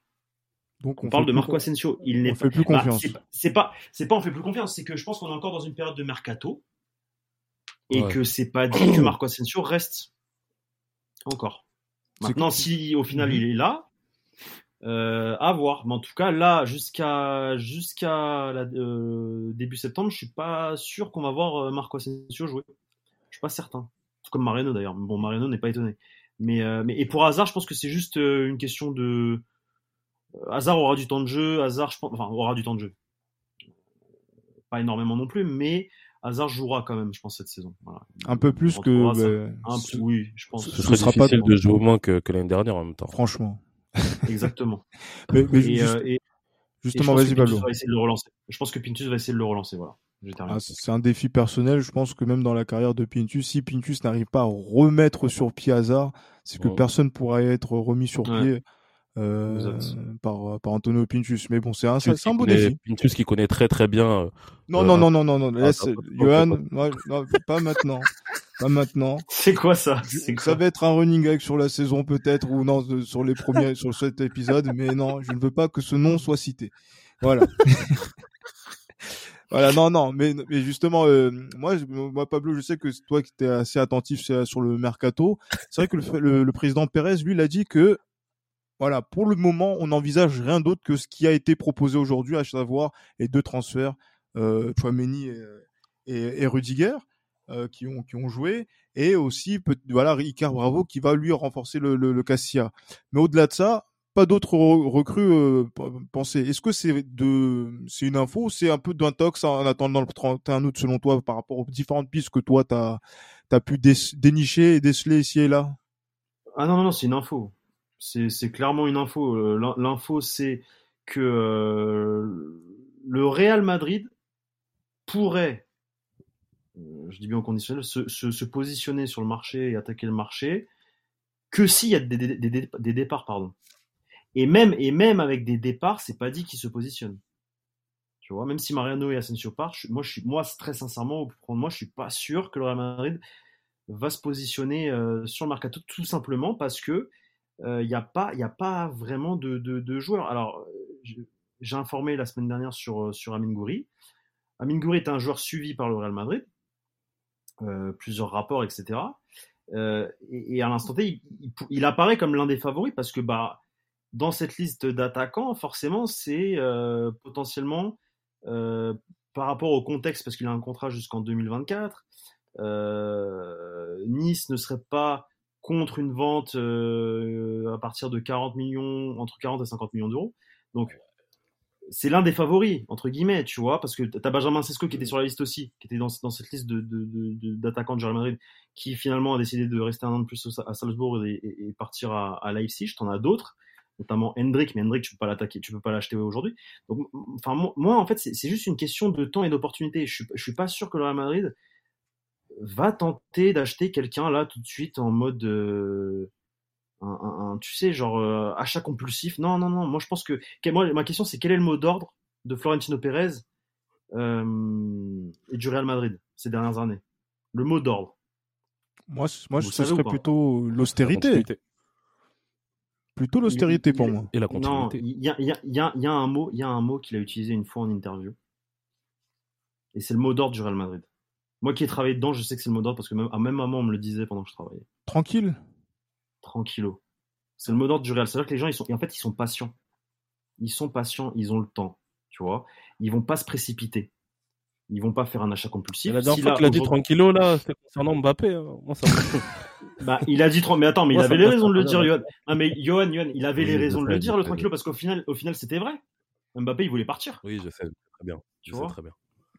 Donc on, parle de Marco Asensio, il n'est pas. Fait plus bah, confiance. c'est pas, c'est pas, on fait plus confiance, c'est que je pense qu'on est encore dans une période de mercato et que c'est pas dit que Marco Asensio reste encore. Maintenant, si au final mhm. il est là, euh, à voir. Mais en tout cas, là, jusqu'à jusqu'à euh, début septembre, je suis pas sûr qu'on va voir euh, Marco Asensio jouer. Je suis pas certain. Comme Mariano d'ailleurs. Bon, Mariano n'est pas étonné. Mais, euh, mais et pour Hazard, je pense que c'est juste une question de Hazard aura du temps de jeu. Hazard, je pense, enfin, aura du temps de jeu. Pas énormément non plus, mais Hazard jouera quand même, je pense, cette saison. Un peu plus que. Bah, un, oui, je pense. Ce, ce sera difficile pas de jouer moins que, que l'année dernière en même temps. Franchement. Exactement. mais, mais et, juste, euh, justement, vas-y, Pablo. Je pense que Pintus va essayer de le relancer. Voilà. Ah, c'est un défi personnel. Je pense que même dans la carrière de Pintus, si Pintus n'arrive pas à remettre sur pied Hazard, c'est que personne pourra être remis sur pied euh, par, par Antonio Pintus. Mais bon, c'est un, c'est un beau défi. Pintus qui connaît très très bien. non, non, non, non, non, non, laisse, Johan, non, pas maintenant. pas maintenant. C'est quoi ça Ça va être un running gag sur la saison peut-être ou non sur les premiers sur cet épisode, mais non, je ne veux pas que ce nom soit cité. Voilà. voilà, non, non, mais, mais justement, euh, moi, moi, Pablo, je sais que toi qui étais assez attentif sur le mercato, c'est vrai que le, le, président Pérez, lui, il a dit que, voilà, pour le moment, on n'envisage rien d'autre que ce qui a été proposé aujourd'hui, à savoir les deux transferts, euh, Chouameni et, et Rudiger. Euh, qui ont joué et aussi voilà Ricard Bravo qui va lui renforcer le, le. Mais au-delà de ça, pas d'autres recrues euh, pensées. Est-ce que c'est de une info c'est un peu d'intox en attendant le 31 août selon toi par rapport aux différentes pistes que toi tu as, as pu dénicher et déceler ici et là? Ah non non, non c'est une info. C'est clairement une info. Euh, l'info c'est que euh, le Real Madrid pourrait je dis bien au conditionnel, se, positionner sur le marché et attaquer le marché que s'il y a des, des, des, des départs, pardon. Et même, et même avec des départs, c'est pas dit qu'ils se positionnent. Tu vois, même si Mariano et Asensio partent, moi, moi, très sincèrement, moi, je suis pas sûr que le Real Madrid va se positionner euh, sur le mercato, tout simplement parce que il n'y a pas, a pas vraiment de, de, joueurs. Alors, j'ai informé la semaine dernière sur sur Amin Gouiri. Amin Gouiri est un joueur suivi par le Real Madrid, plusieurs rapports, etc. Et, à l'instant T, il, apparaît comme l'un des favoris parce que bah dans cette liste d'attaquants, forcément, c'est potentiellement par rapport au contexte, parce qu'il a un contrat jusqu'en 2024. Euh, nice ne serait pas contre une vente euh, à partir de 40 millions, entre 40 et 50 millions d'euros. Donc, c'est l'un des favoris, entre guillemets, tu vois, parce que tu as Benjamin Sesco qui était sur la liste aussi, qui était dans, dans cette liste d'attaquants de, de, de, de Real Madrid, qui finalement a décidé de rester un an de plus à Salzbourg et, et, et partir à, à Leipzig. T'en as d'autres notamment Hendrick, mais Hendrick, tu peux pas l'attaquer, tu peux pas l'acheter aujourd'hui. Donc, enfin, moi, en fait, c'est juste une question de temps et d'opportunité. Je suis, je suis pas sûr que le Real Madrid va tenter d'acheter quelqu'un là tout de suite en mode, euh, un, un, tu sais, genre euh, achat compulsif. Non, non, non. Moi, je pense que, moi, ma question, c'est quel est le mot d'ordre de Florentino Pérez euh, et du Real Madrid ces dernières années? Le mot d'ordre. Moi, moi, ce serait plutôt l'austérité. Plutôt l'austérité pour moi. Et la continuité. Non, il y a, y, a, y, a, y a, un mot, il y a un mot qu'il a utilisé une fois en interview. Et c'est le mot d'ordre du Real Madrid. Moi qui ai travaillé dedans, je sais que c'est le mot d'ordre parce que même à même moment on me le disait pendant que je travaillais. Tranquille. Tranquillo. C'est le mot d'ordre du Real. C'est-à-dire que les gens, ils sont, en fait, ils sont patients. Ils sont patients, ils ont le temps, tu vois. Ils vont pas se précipiter ils vont pas faire un achat compulsif. La dernière si fois qu'il a dit tranquillo là, c'était concernant Mbappé. Hein. Moi, ça bah, il a dit mais attends, mais Moi, il avait les raisons de le dire, Johan. Non, mais Johan, Johan, il avait oui, les raisons de le dire, le tranquillo, parce qu'au final, au final, c'était vrai. Mbappé, il voulait partir. Oui, je sais très bien. Tu je vois sais très bien.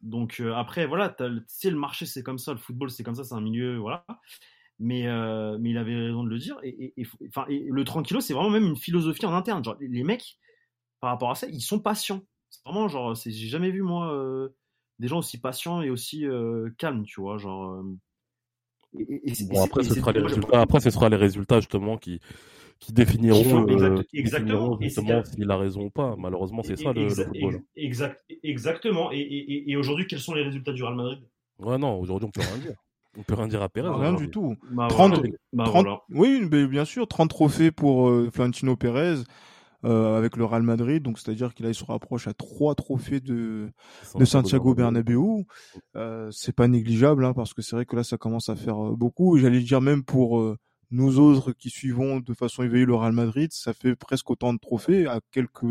Donc euh, après, voilà, tu sais, le marché c'est comme ça, le football c'est comme ça, c'est un milieu, voilà. Mais euh, mais il avait raison de le dire. Et, et, enfin, et le tranquillo, c'est vraiment même une philosophie en interne. Genre, les mecs, par rapport à ça, ils sont patients. C'est vraiment genre, j'ai jamais vu moi. Euh, des gens aussi patients et aussi calmes, tu vois, genre. Bon, après, ce sera les résultats. Après, ce sera les résultats justement qui qui définiront, euh, exactement, qui définiront s'il a raison ou pas. Malheureusement, c'est ça le, le, football. Exact, exactement. Et, et aujourd'hui, quels sont les résultats du Real Madrid? Ouais, non, aujourd'hui, on peut rien dire. On peut rien dire à Pérez. Rien du tout. Bah, 30, voilà. bah, 30 voilà. Oui, bien sûr, 30 trophées pour euh, Florentino Pérez euh, avec le Real Madrid. Donc, c'est-à-dire qu'il se rapproche à trois trophées de, de Santiago Bernabéu. Euh, c'est pas négligeable, hein, parce que c'est vrai que là, ça commence à faire euh, beaucoup. J'allais dire même pour euh, nous autres qui suivons de façon éveillée le Real Madrid, ça fait presque autant de trophées à quelques,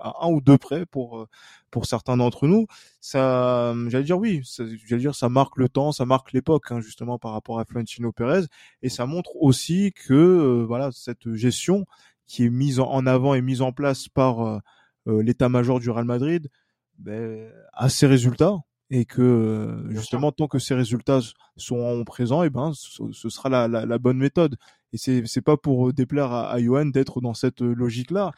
à un ou deux près pour pour certains d'entre nous. Ça, j'allais dire oui, j'allais dire ça marque le temps, ça marque l'époque hein, justement par rapport à Florentino Pérez, et ça montre aussi que euh, voilà cette gestion qui est mise en avant et mise en place par euh, euh, l'état-major du Real Madrid ben, a ses résultats et que euh, justement tant que ces résultats sont présents et eh ben ce, sera la, la, la, bonne méthode et c'est c'est pas pour déplaire à, à Johan d'être dans cette logique là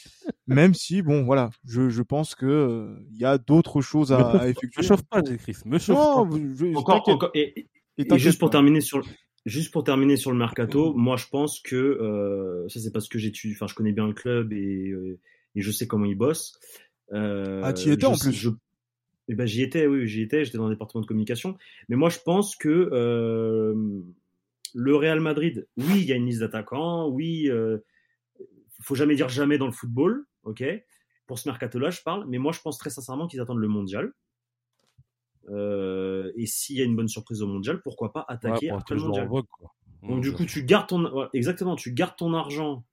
même si bon voilà je, je pense que il y a d'autres choses à, à effectuer me chauffe pas Chris me chauffe non, pas. Je, encore, encore et, et, et juste pour terminer sur Juste pour terminer sur le mercato, moi je pense que euh, ça c'est parce que j'ai enfin je connais bien le club et, euh, et je sais comment ils bossent. Euh, ah tu y étais en plus. Je, Eh ben, j'y étais, oui, j'y étais, j'étais dans le département de communication. Mais moi, je pense que euh, le Real Madrid, oui, il y a une liste d'attaquants, oui, euh, faut jamais dire jamais dans le football, ok? Pour ce mercato-là, je parle, mais moi, je pense très sincèrement qu'ils attendent le mondial. Euh, et s'il y a une bonne surprise au mondial, pourquoi pas attaquer après le mondial Donc, du coup, tu gardes ton. Exactement, tu gardes ton argent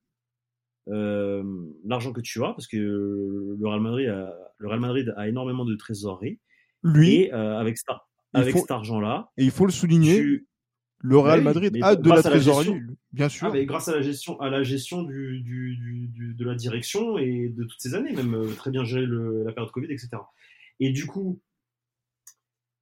euh, l'argent que tu as, parce que le Real Madrid a, le Real Madrid a énormément de trésorerie. Lui, et euh, avec, ça, avec faut, cet argent-là, et il faut le souligner, le Real Madrid a de la trésorerie, gestion- bien sûr. Ah, mais grâce à la gestion, à la gestion du, du, du- du- de la direction et de toutes ces années, même euh, très bien le- la période Covid, etc. Et du coup,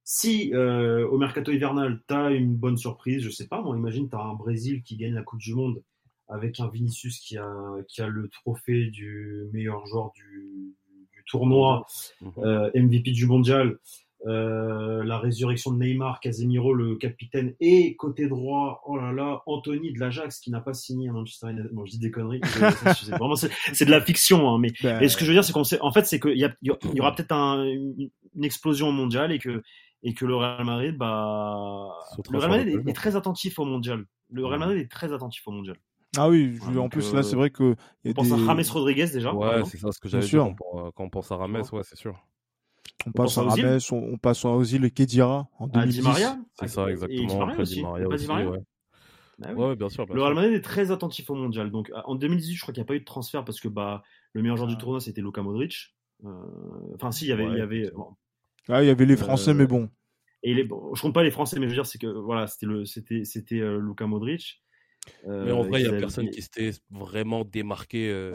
si euh, au mercato hivernal, tu as une bonne surprise, je sais pas, moi, imagine, tu as un Brésil qui gagne la Coupe du Monde avec un Vinicius qui a, qui a le trophée du meilleur joueur du, du tournoi, Mhm. euh, MVP du mondial, euh, la résurrection de Neymar, Casemiro, le capitaine, et côté droit, oh là là, Anthony de l'Ajax qui n'a pas signé à Manchester United. Bon, je dis des conneries. c'est vraiment, c'est c'est de la fiction, hein, mais Ben, et ce que je veux dire, c'est qu'on sait, en fait, c'est qu'il y, a- il y aura peut-être un- une, explosion mondiale et que, et que le Real Madrid, bah, le Real sur Madrid est, très attentif au mondial. Le Real Mhm. Madrid est très attentif au mondial. Ah oui, je- Ouais, en plus euh, là, c'est vrai que On pense des... à James Rodriguez déjà. Ouais, c'est ça ce que j'avais dit sûr. quand, on- quand on pense à Rames, ouais, c'est sûr. on passe à pense à Ozil Rames, on, on passe à Ozil et Kedira en à 2010. Di Maria. C'est ça, Et Di exactement. Maria Après aussi. Di Maria aussi, Maria ouais. Bah oui. Ouais, ouais, bien sûr. bien Le. Real Madrid est très attentif au mondial. Donc en 2018, je crois qu'il n'y a pas eu de transfert parce que bah le meilleur joueur du Ah. tournoi c'était Luka Modric. Euh, Enfin si, il y avait, Ouais, il y avait. bon. Ah, il y avait les Français, Euh, mais bon. Et les, bon, je compte pas les Français, mais je veux dire c'est que voilà, c'était le, c'était, c'était euh, Luka Modric. Euh, Mais en vrai, il n'y a personne qui s'était vraiment démarqué. euh,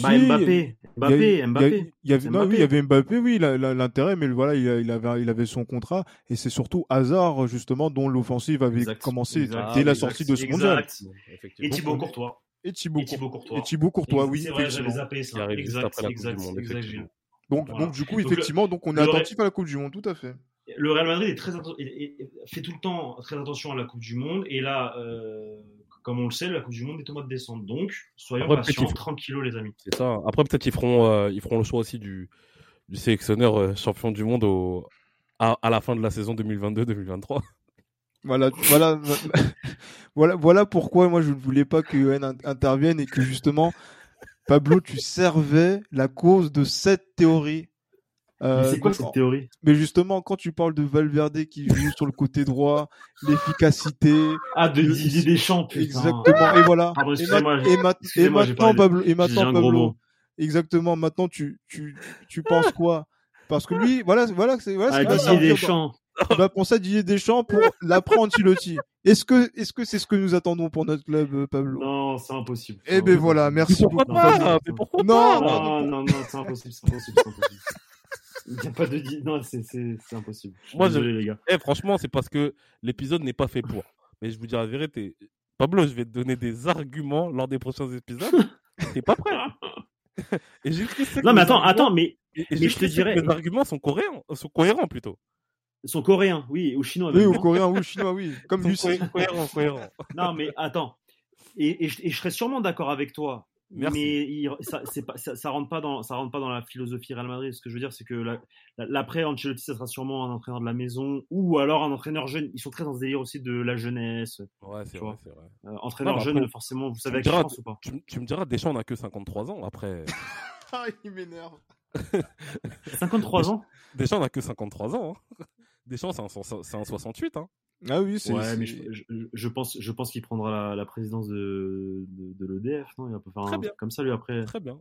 Bah, Mbappé, Mbappé, il y a- Mbappé. il y avait, Mbappé. il y avait Mbappé, oui, l'intérêt, mais voilà, il, avait, il avait son contrat, et c'est surtout Hazard, justement, dont l'offensive avait Exact, commencé exact, dès la exact, sortie de ce mondial. Et. Thibaut Courtois. Et Thibaut, Et Thibaut Cour- Courtois. et Thibaut Courtois, oui. Donc, Voilà. donc, du coup, Donc, le- effectivement, donc on est attentif à la Coupe du Monde, tout à fait. Le Real Madrid est très fait tout le temps très attention à la Coupe du Monde et là, euh, comme on le sait, la Coupe du Monde est au mois de décembre. Donc, soyons Après, patients, tranquillos les amis. C'est ça. Après, peut-être ils feront, euh, ils feront le choix aussi du, du sélectionneur euh, champion du monde au, à, à la fin de la saison 2022-2023. Voilà, voilà, voilà, voilà pourquoi moi je ne voulais pas que in- intervienne et que justement, Pablo, tu servais la cause de cette théorie. Euh, Mais c'est quoi cette théorie? Mais justement, quand tu parles de Valverde qui joue sur le côté droit, l'efficacité, Ah, de Didier Deschamps, putain. exactement, et voilà. Pardon, et, ma- excusez-moi, et ma- et excusez-moi, j'ai maintenant, Pablo, et maintenant, Pablo, exactement, maintenant, tu, tu, tu penses quoi? Parce que lui, voilà, voilà, c'est, voilà, Ah, Didier Deschamps. il va penser à Didier Deschamps pour l'après Ancelotti. Est-ce que, est-ce que c'est ce que nous attendons pour notre club, euh, Pablo? Non, c'est impossible. Eh ben voilà, merci pourquoi beaucoup. pas? Pablo. Mais pourquoi Non, pas? Non, non, non, c'est impossible, c'est impossible, c'est impossible. Il n'y a pas de Non, c'est, impossible. Je Moi, je- désolé, les gars. Eh, franchement, c'est parce que l'épisode n'est pas fait pour. Mais je vous dis la vérité. Pablo, je vais te donner des arguments lors des prochains épisodes. T'es pas prêt. et j'ai Non, mais attends, arguments- attends, mais et- et mais je te dirais- Mes arguments sont cohérents, sont cohérents plutôt. ils sont coréens, oui, ou chinois. Oui, ou non coréen, ou chinois, oui. Comme Lucie. cohé- cohérents, cohérents. Non, mais attends. Et, et, je, et je serais sûrement d'accord avec toi. Merci. Mais il- ça, pas, ça, ça rentre pas dans, ça rentre pas dans la philosophie Real Madrid. Ce que je veux dire, c'est que la- la- l'après Ancelotti, ça sera sûrement un entraîneur de la maison ou alors un entraîneur jeune. Ils sont très dans ce délire aussi de la jeunesse. Ouais, c'est vrai, vrai. Euh, entraîneur Non, jeune, forcément, vous savez à qui je diras- pense ou pas Tu, me diras, Deschamps n'a que 53 ans. Après, Ah, il m'énerve. 53 ans? Deschamps n'a que 53 ans. hein. Deschamps, c'est un, so- c'est un 68. Hein. Ah oui, c'est. Ouais, mais je, je- je pense, je pense qu'il prendra la, la présidence de, de, de l'EDF. Non, il va pas faire Très un bien. comme ça lui après. Très bien.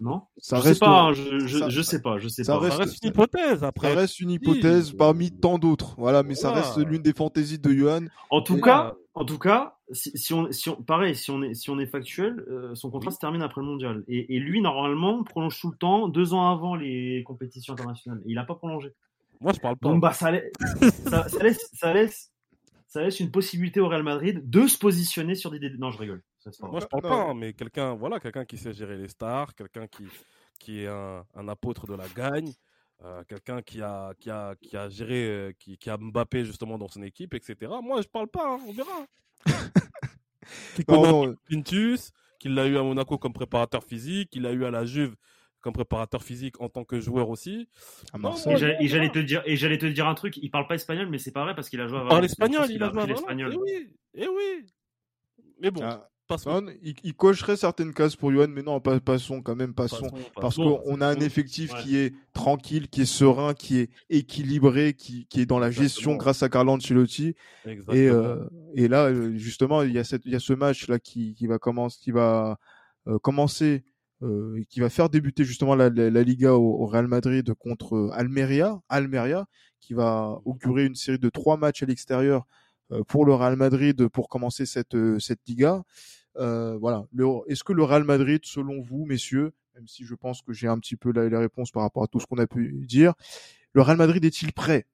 Non? Ça Je reste, sais pas. hein, je, je, ça- je sais pas. Je sais ça pas. reste- Ça reste une hypothèse. ça Après, reste une hypothèse parmi tant d'autres. Voilà, mais ça reste l'une des fantaisies de Johan. En tout Et cas, en tout cas, si, si on, si on, pareil, si on est, si on est factuel, euh, son contrat Oui. se termine après le mondial. Et, et lui, normalement, prolonge tout le temps, deux ans avant les compétitions internationales. Et il n'a pas prolongé. Moi, je parle pas. Donc, bah, ça, lai- ça, ça laisse, ça laisse, ça laisse une possibilité au Real Madrid de se positionner sur des. Non, je rigole. Ça, Moi, je parle Non. pas, hein, mais quelqu'un, voilà, quelqu'un qui sait gérer les stars, quelqu'un qui, qui est un, un apôtre de la gagne, euh, quelqu'un qui a, qui a, qui a géré, euh, qui, qui a Mbappé justement dans son équipe, etc. Moi, je parle pas, hein, on verra. qui Non, connaît non, Pintus, qu'il l'a eu à Monaco comme préparateur physique, qu'il l'a eu à la Juve comme préparateur physique en tant que joueur aussi. et j'allais te dire, et j'allais te dire un truc. Il parle pas espagnol, mais c'est pas vrai parce qu'il a joué à Valence. l'espagnol, il, a joué à l'espagnol. Et oui, et oui. Mais bon. Ah, il, cocherait certaines cases pour Johan, mais non, passons quand même, passons. parce qu'on a un effectif qui est tranquille, qui est serein, qui est équilibré, qui, qui est dans la gestion grâce à Carlo Ancelotti. Et, euh, et là, euh, justement, il y a, cette, il y a ce match là qui, qui va commencer, qui va euh, commencer, euh, qui va faire débuter justement la, la, Liga au, Real Madrid contre Almeria, Almeria, qui va augurer une série de trois matchs à l'extérieur pour le Real Madrid pour commencer cette cette Liga. Euh, voilà. Est-ce que le Real Madrid, selon vous, messieurs, même si je pense que j'ai un petit peu la, les réponses par rapport à tout ce qu'on a pu dire, le Real Madrid est-il prêt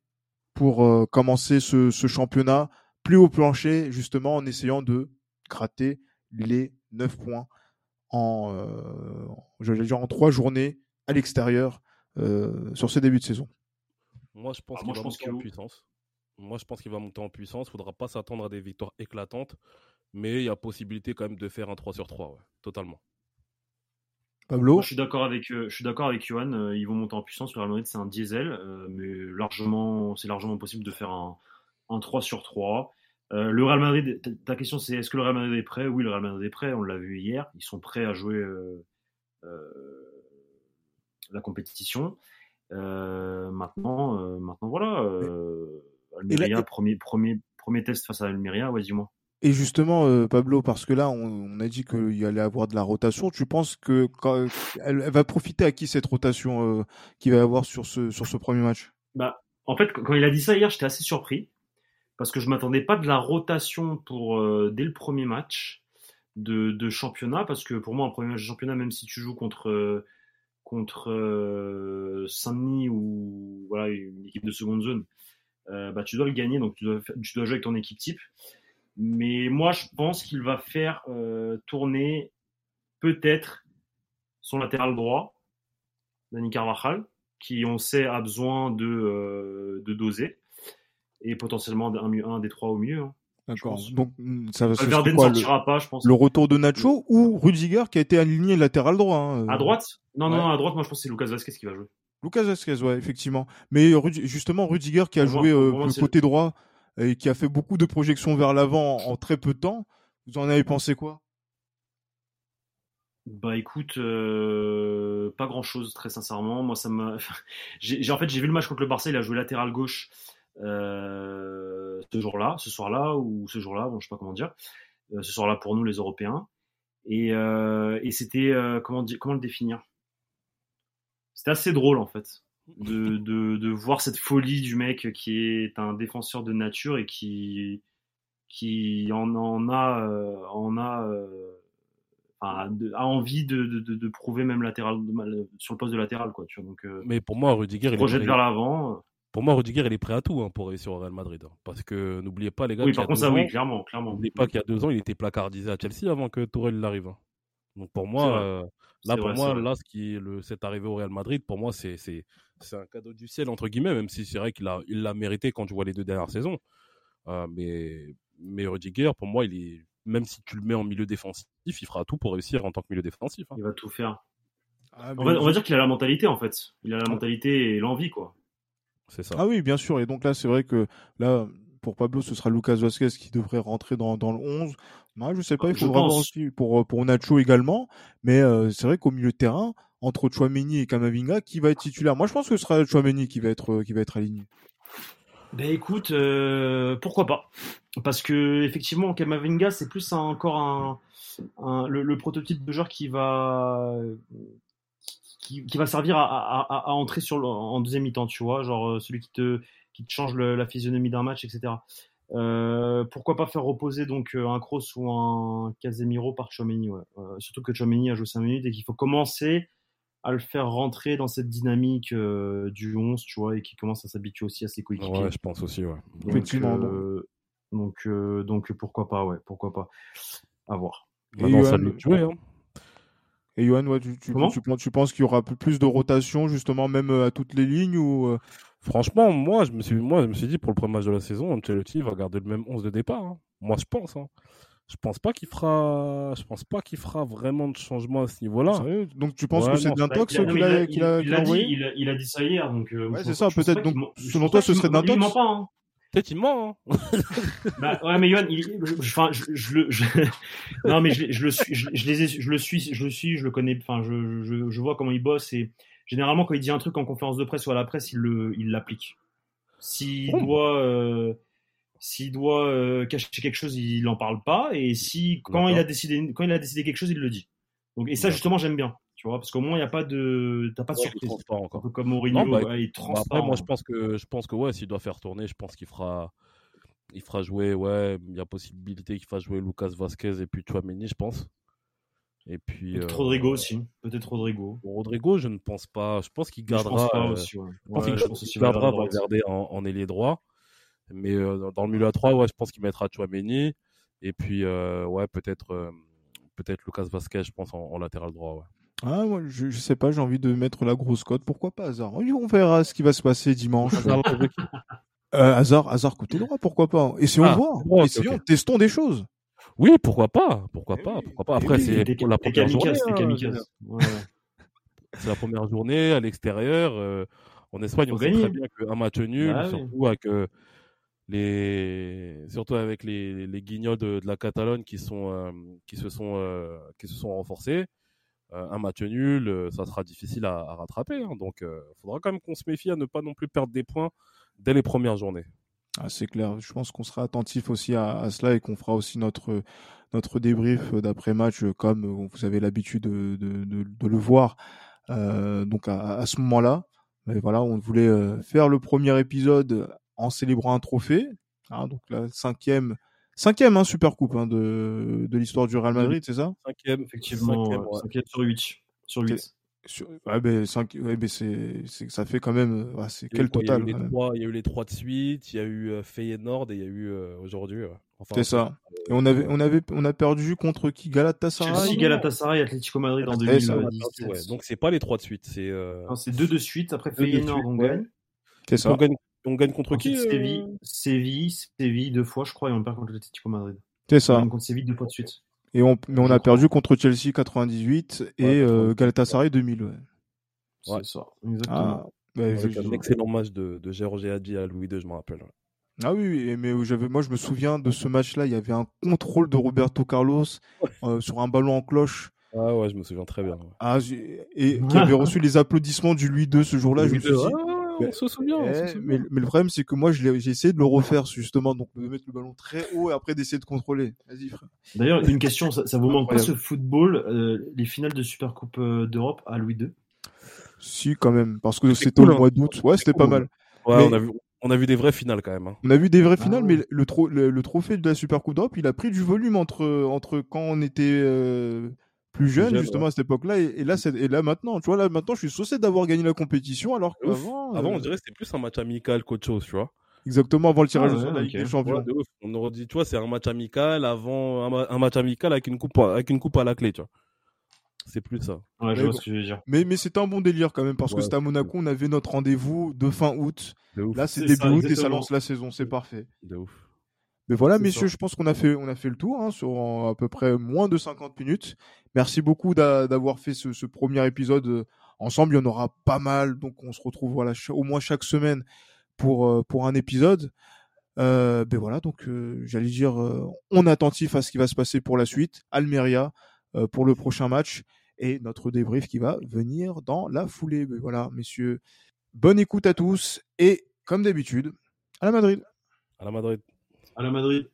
pour euh, commencer ce, ce, championnat plus au plancher, justement en essayant de gratter les 9 points en, euh, dire en 3 journées à l'extérieur euh, sur ce début de saison Moi, je pense ah, qu'il va monter en puissance. Moi, je pense qu'il va monter en puissance. Il ne faudra pas s'attendre à des victoires éclatantes mais il y a possibilité quand même de faire un 3 sur 3, ouais, totalement. Pablo Je suis d'accord avec, euh, je suis d'accord avec Johan, euh, ils vont monter en puissance, le Real Madrid c'est un diesel, euh, mais largement, c'est largement possible de faire un, un 3 sur 3. Le Real Madrid, ta question c'est est-ce que le Real Madrid est prêt? Oui, le Real Madrid est prêt, on l'a vu hier, ils sont prêts à jouer la compétition. maintenant, maintenant voilà, Almeria, premier, premier, premier test face à Almeria, ouais, dis-moi. Et justement, euh, Pablo, parce que là, on, a dit qu'il y allait avoir de la rotation. Tu penses que quand, elle, va profiter à qui cette rotation euh, qu'il va y avoir sur ce sur ce premier match? Bah, en fait, quand il a dit ça hier, j'étais assez surpris parce que je m'attendais pas de la rotation pour euh, dès le premier match de, championnat, parce que pour moi, un premier match de championnat, même si tu joues contre contre Saint-Denis ou voilà une équipe de seconde zone, bah tu dois le gagner, donc tu dois tu dois jouer avec ton équipe type. Mais moi, je pense qu'il va faire euh, tourner peut-être son latéral droit, Dani Carvajal, qui on sait a besoin de, euh, de doser, et potentiellement un, un des trois au mieux. Hein, D'accord. Donc ça va se ne sortira pas, je pense. Le retour de Nacho ou Rudiger qui a été aligné latéral droit. Hein, à droite? Non, non, à droite, moi je pense que c'est Lucas Vasquez qui va jouer. Lucas Vasquez, ouais, effectivement. Mais justement, Rudiger qui a joué euh, côté droit et qui a fait beaucoup de projections vers l'avant en, très peu de temps. Vous en avez pensé quoi? Bah écoute, euh, pas grand chose très sincèrement. Moi ça m'a, en fait j'ai vu le match contre le Barça, il a joué latéral gauche euh, ce jour-là, ce soir-là ou ce jour-là, bon je sais pas comment dire, euh, ce soir-là pour nous les Européens. Et, et c'était comment comment le définir? C'était assez drôle en fait de, de, de, voir cette folie du mec qui est un défenseur de nature et qui, qui en, en a, euh, en a, euh, a envie de, de, de, prouver même latéral, sur le poste de latéral. Quoi, tu vois, donc, euh, Mais pour moi, Rudiger, il projette vers l'avant. Pour moi, Rudiger, il est prêt à tout hein, pour réussir au Real Madrid. Hein. parce que n'oubliez pas, les gars. Oui, par contre, ça, oui, clairement. clairement. N'oubliez pas qu'il y a deux ans, il était placardisé à Chelsea avant que Tourelle l'arrive. Hein. Donc pour moi, là, pour moi, là, ce qui est le, c'est arrivé au Real Madrid, pour moi, c'est, c'est, c'est un cadeau du ciel entre guillemets, même si c'est vrai qu'il a, il l'a mérité quand tu vois les deux dernières saisons. Euh, mais, mais Rudiger, pour moi, il est, même si tu le mets en milieu défensif, il fera tout pour réussir en tant que milieu défensif. Hein. Il va tout faire. Ah, on, va, dire qu'il a la mentalité en fait. Il a la mentalité et l'envie quoi. C'est ça. Ah oui, bien sûr. Et donc là, c'est vrai que là, pour Pablo, ce sera Lucas Vasquez qui devrait rentrer dans, dans le 11. Moi, je sais pas, il faudra voir aussi pour, pour Nacho également. Mais euh, c'est vrai qu'au milieu de terrain, entre Chouameni et Kamavinga, qui va être titulaire? Moi, je pense que ce sera Chouameni qui va être, euh, qui va être aligné. Ben écoute, euh, pourquoi pas? Parce que effectivement, Kamavinga, c'est plus encore un, le, prototype de joueur qui va qui, va servir à, entrer sur en deuxième mi-temps, tu vois, genre euh, celui qui te qui te change la physionomie d'un match, etc. pourquoi pas faire reposer donc un Kroos ou un Casemiro par Chouameni ouais. Surtout que Chouameni a joué 5 minutes et qu'il faut commencer à le faire rentrer dans cette dynamique euh, du 11, tu vois, et qui commence à s'habituer aussi à ses coéquipiers. Ouais, je pense aussi, ouais. Donc, euh, donc, euh, donc, pourquoi pas, ouais, pourquoi pas. À voir. Et Johan, jouer, hein. Et Johan, ouais, tu, tu, tu, penses qu'il y aura plus de rotation, justement, même à toutes les lignes ou Franchement, moi je, me suis, moi, je me suis dit, pour le premier match de la saison, Ancelotti va garder le même 11 de départ. Hein. Moi, je pense. Hein. Je pense pas qu'il fera, je pense pas qu'il fera vraiment de changement à ce niveau-là. Donc tu penses que c'est Dintox bah, qu'il a, il, a, dit, il, a, il a dit ça hier, donc. Euh, ouais, c'est ça, peut-être. Donc, selon toi, ce serait Dintox. Il. Peut-être il ment. Hein. bah, ouais, mais Yohan, enfin, je, je, le, je, non, mais je, je le suis, je, les ai, je le suis, je le suis, je le connais. Enfin, je, je, je vois comment il bosse et généralement quand il dit un truc en conférence de presse ou à la presse, il le, il l'applique. S'il oh. doit, euh, s'il doit euh, cacher quelque chose, il n'en parle pas. Et si quand il a décidé, quand il a décidé quelque chose, il le dit. Donc et ça justement j'aime bien, tu vois, parce qu'au moins il y a pas de, t'as pas de ouais, surprise. Encore. Un peu comme Mourinho, bah, ouais, il est transparent. Bah après, moi je pense que, je pense que ouais, s'il doit faire tourner, je pense qu'il fera, il fera jouer, ouais, il y a possibilité qu'il fasse jouer Lucas Vasquez et puis Chouameni, je pense. Et puis peut-être euh, Rodrigo aussi, peut-être Rodrigo. Rodrigo, je ne pense pas. Je pense qu'il gardera. Je pense, euh, aussi, ouais. je pense qu'il qu gardera, va regarder en, en ailier droit. Mais euh, dans le milieu à 3, ouais, je pense qu'il mettra Chouameni. Et puis, euh, ouais, peut-être euh, peut-être Lucas Vasquez, je pense, en, en latéral droit. Ouais. Ah, moi, je, je, sais pas, j'ai envie de mettre la grosse cote. Pourquoi pas, Hazard? On verra ce qui va se passer dimanche. euh, Hazard, Hazard côté droit, pourquoi pas? Essayons ah, de voir. Bon, Essayons, okay. testons des choses. Oui, pourquoi pas Pourquoi pas Pourquoi pas Après, c'est la première journée. Hein, ouais. c'est la première journée à l'extérieur. Euh, en Espagne, on sait très bien qu'un match nul, ah, surtout oui. avec euh, les surtout avec les, les guignols de, de, la Catalogne qui sont euh, qui se sont euh, qui se sont renforcés euh, un match nul ça sera difficile à, rattraper hein, donc il faudra quand même qu'on se méfie à ne pas non plus perdre des points dès les premières journées. Ah, c'est clair. Je pense qu'on sera attentif aussi à, cela et qu'on fera aussi notre notre débrief d'après match comme vous avez l'habitude de, de, le voir donc à, ce moment là mais voilà on voulait faire le premier épisode en célébrant un trophée. Hein, donc la cinquième, cinquième hein, super coupe hein, de, de l'histoire du Real Madrid, c'est ça? Cinquième, effectivement. Cinquième, ouais. cinquième sur 8. Sur 8. Sur, ouais, ben, 5, ouais, ben c'est, c'est, ça fait quand même. Ouais, c'est quel total il y, a eu les trois, il y a eu les trois de suite, il y a eu euh, Feyenoord et il y a eu euh, aujourd'hui. Enfin, c'est ça. Euh, et on avait, on avait, on a perdu contre qui? Galatasaray? Chelsea, Galatasaray, Atlético Madrid en 2017. Ouais. Donc c'est pas les trois de suite, c'est. Euh... Non, c'est deux de suite. Après Feyenoord, on gagne. C'est ça. On gagne, on gagne contre Ensuite, qui Séville, euh... Séville, Séville deux fois, je crois, et on perd contre l'Atlético Madrid. C'est ça. On gagne contre Séville deux fois de suite. Et on, mais on a perdu contre Chelsea 98 et ouais, euh, Galatasaray 2000. Ouais. C'est ouais. ça, exactement. Ah, bah, Avec un excellent match de, de Georges Hadji à Louis II, je me rappelle. Ah oui, mais j'avais, moi je me souviens de ce match-là, il y avait un contrôle de Roberto Carlos euh, sur un ballon en cloche. Ah ouais, je me souviens très bien. Ouais. Ah, et qui avait reçu les applaudissements du Louis II ce jour-là. Je me suis dit, mais, on se souvient. Eh, on se mais, mais, le problème, c'est que moi, j'ai essayé de le refaire, justement, donc de mettre le ballon très haut et après d'essayer de contrôler. Vas-y, frère. D'ailleurs, une question, ça, ça vous manque pas ce football, euh, les finales de Supercoupe euh, d'Europe à Louis II Si, quand même, parce que c'était cool, au mois d'août. Ouais, c'était cool. pas mal. Ouais, mais... on a vu. On a vu des vraies finales quand même. Hein. On a vu des vraies finales, ah, ouais. mais le, tro le, le, trophée de la Supercoupe d'Europe, il a pris du volume entre, entre quand on était euh, plus jeune, jeune justement ouais. à cette époque-là et, et, là et là maintenant tu vois là maintenant je suis saucé d'avoir gagné la compétition alors qu'avant avant euh... on dirait c'était plus un match amical qu'autre chose tu vois. Exactement avant le tirage ah, ouais, de la Ligue okay. des Champions. Ouais, de on aurait dit tu vois c'est un match amical avant un, un, match amical avec une coupe avec une coupe à la clé tu vois. C'est plus ça. Ouais, je vois ce que je veux dire. Mais mais c'était un bon délire quand même parce que c'était à Monaco on avait notre rendez-vous de fin août. Là c'est début août et ça lance la saison c'est parfait. de ouf mais voilà, messieurs, ça. je pense qu'on a fait, on a fait le tour hein, sur à peu près moins de 50 minutes. Merci beaucoup d'avoir fait ce, ce, premier épisode euh, ensemble. Il y en aura pas mal, donc on se retrouve voilà au moins chaque semaine pour euh, pour un épisode. Euh, ben voilà, donc euh, j'allais dire, euh, on est attentif à ce qui va se passer pour la suite. Almeria pour le prochain match et notre débrief qui va venir dans la foulée. Ben voilà, messieurs, bonne écoute à tous et comme d'habitude, à la Madrid. À la Madrid. À la Madrid.